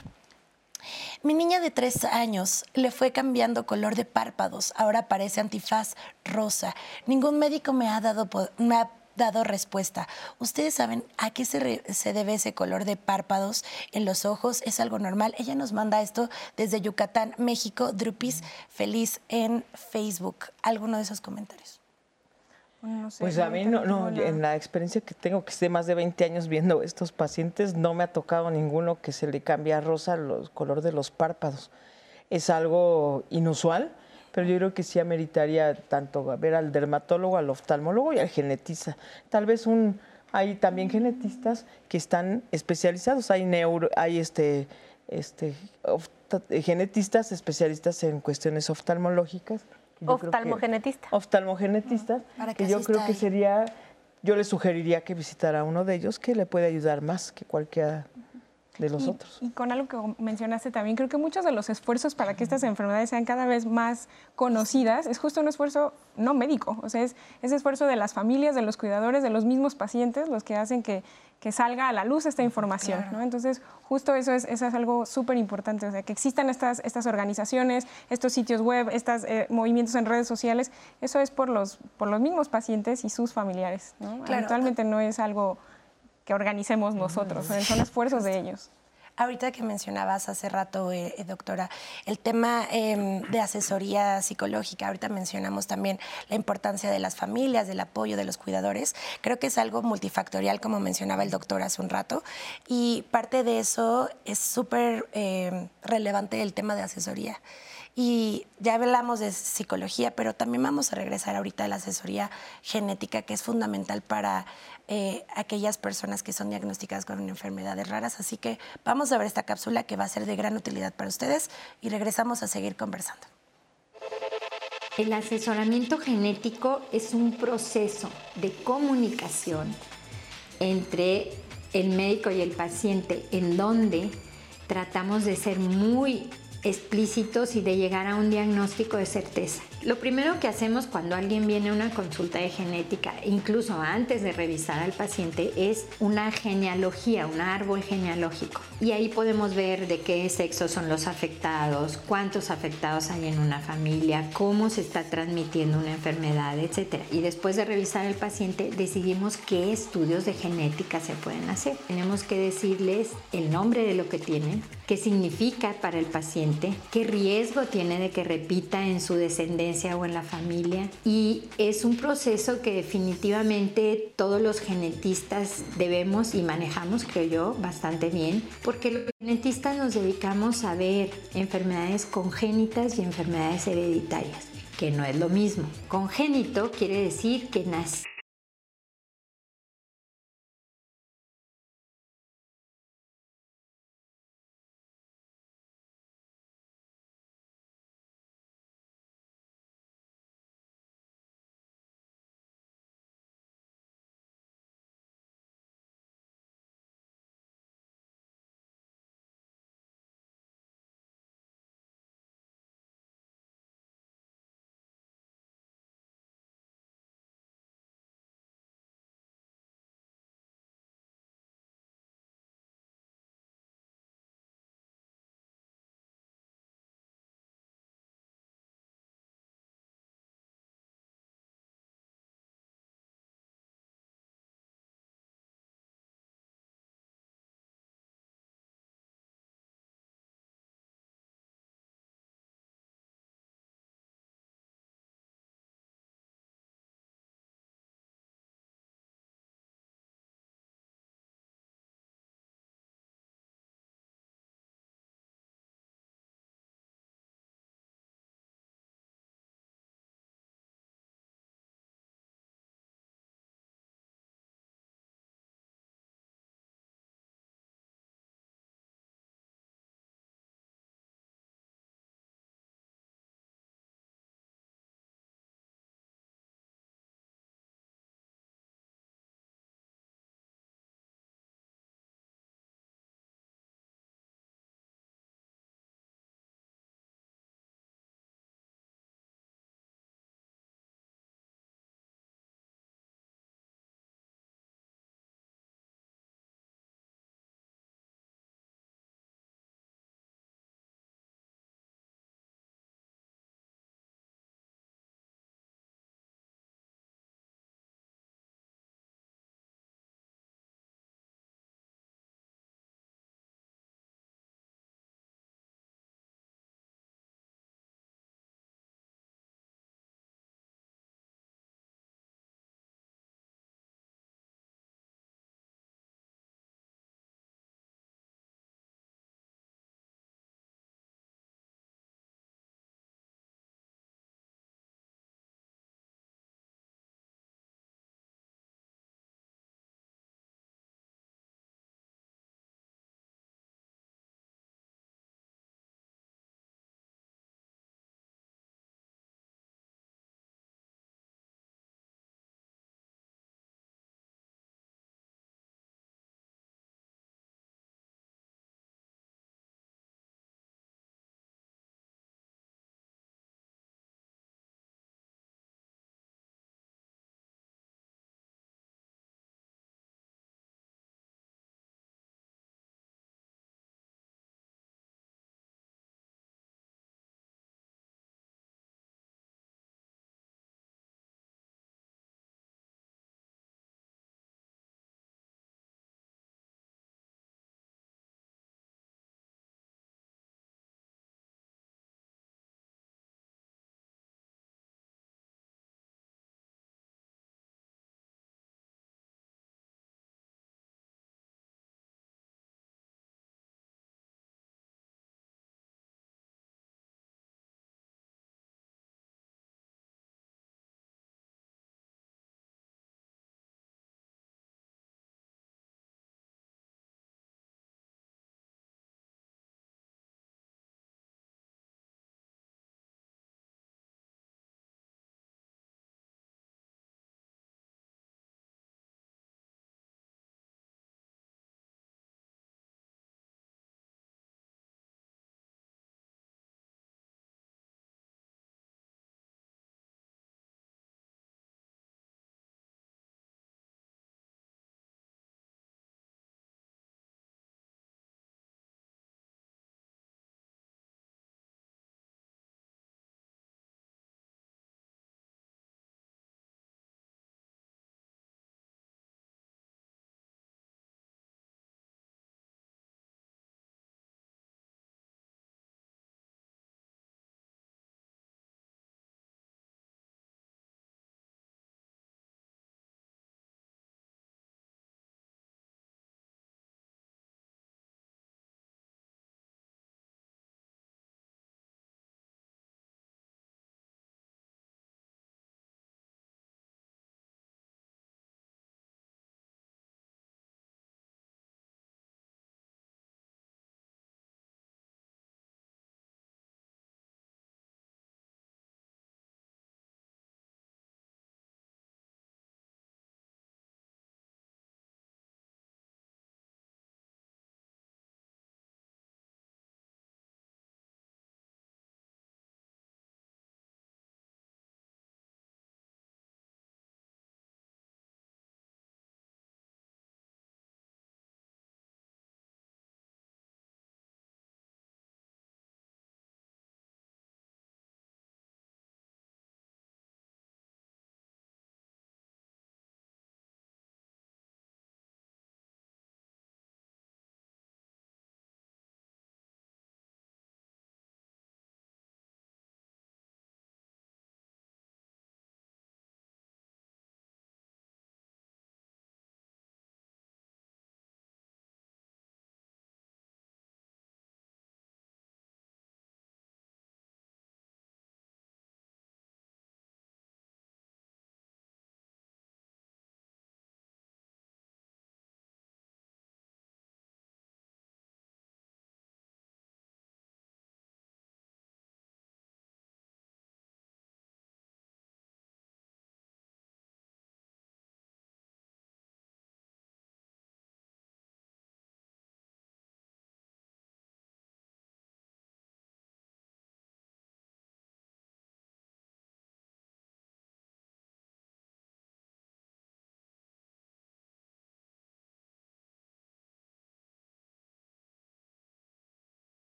Mi niña de tres años le fue cambiando color de párpados. Ahora parece antifaz rosa. Ningún médico me ha dado, me ha dado respuesta. ¿Ustedes saben a qué se, se, debe ese color de párpados en los ojos? ¿Es algo normal? Ella nos manda esto desde Yucatán, México. Drupis feliz en Facebook. ¿Alguno de esos comentarios? Pues a mí no, no en la experiencia que tengo, que esté más de 20 años viendo estos pacientes, no me ha tocado ninguno que se le cambie a rosa el color de los párpados. Es algo inusual, pero yo creo que sí ameritaría tanto ver al dermatólogo, al oftalmólogo y al genetista. Tal vez un hay también genetistas que están especializados, hay neuro, hay este este genetistas especialistas en cuestiones oftalmológicas Oftalmogenetista. Oftalmogenetista, que yo creo que sería, yo le sugeriría que visitara a uno de ellos que le puede ayudar más que cualquiera. De los otros. Y con algo que mencionaste también, creo que muchos de los esfuerzos para que estas enfermedades sean cada vez más conocidas es justo un esfuerzo no médico, o sea, es ese esfuerzo de las familias, de los cuidadores, de los mismos pacientes, los que hacen que, que salga a la luz esta información. ¿no? Entonces, justo eso es, eso es algo súper importante, o sea, que existan estas, estas organizaciones, estos sitios web, estos eh, movimientos en redes sociales, eso es por los, por los mismos pacientes y sus familiares. ¿no? Actualmente no es algo que organicemos nosotros, son esfuerzos de ellos. Ahorita que mencionabas hace rato, eh, eh, doctora, el tema em, de asesoría psicológica, ahorita mencionamos también la importancia de las familias, del apoyo de los cuidadores. Creo que es algo multifactorial, como mencionaba el doctor hace un rato, y parte de eso es súper em, relevante el tema de asesoría. Y ya hablamos de psicología, pero también vamos a regresar ahorita a la asesoría genética, que es fundamental para eh, aquellas personas que son diagnosticadas con enfermedades raras. Así que vamos a ver esta cápsula que va a ser de gran utilidad para ustedes y regresamos a seguir conversando. El asesoramiento genético es un proceso de comunicación entre el médico y el paciente en donde tratamos de ser muy explícitos y de llegar a un diagnóstico de certeza. Lo primero que hacemos cuando alguien viene a una consulta de genética, incluso antes de revisar al paciente, es una genealogía, un árbol genealógico. Y ahí podemos ver de qué sexo son los afectados, cuántos afectados hay en una familia, cómo se está transmitiendo una enfermedad, etc. Y después de revisar al paciente, decidimos qué estudios de genética se pueden hacer. Tenemos que decirles el nombre de lo que tienen, qué significa para el paciente, qué riesgo tiene de que repita en su descendencia o en la familia. Y es un proceso que definitivamente todos los genetistas debemos y manejamos, creo yo, bastante bien, porque los genetistas nos dedicamos a ver enfermedades congénitas y enfermedades hereditarias, que no es lo mismo. Congénito quiere decir que nació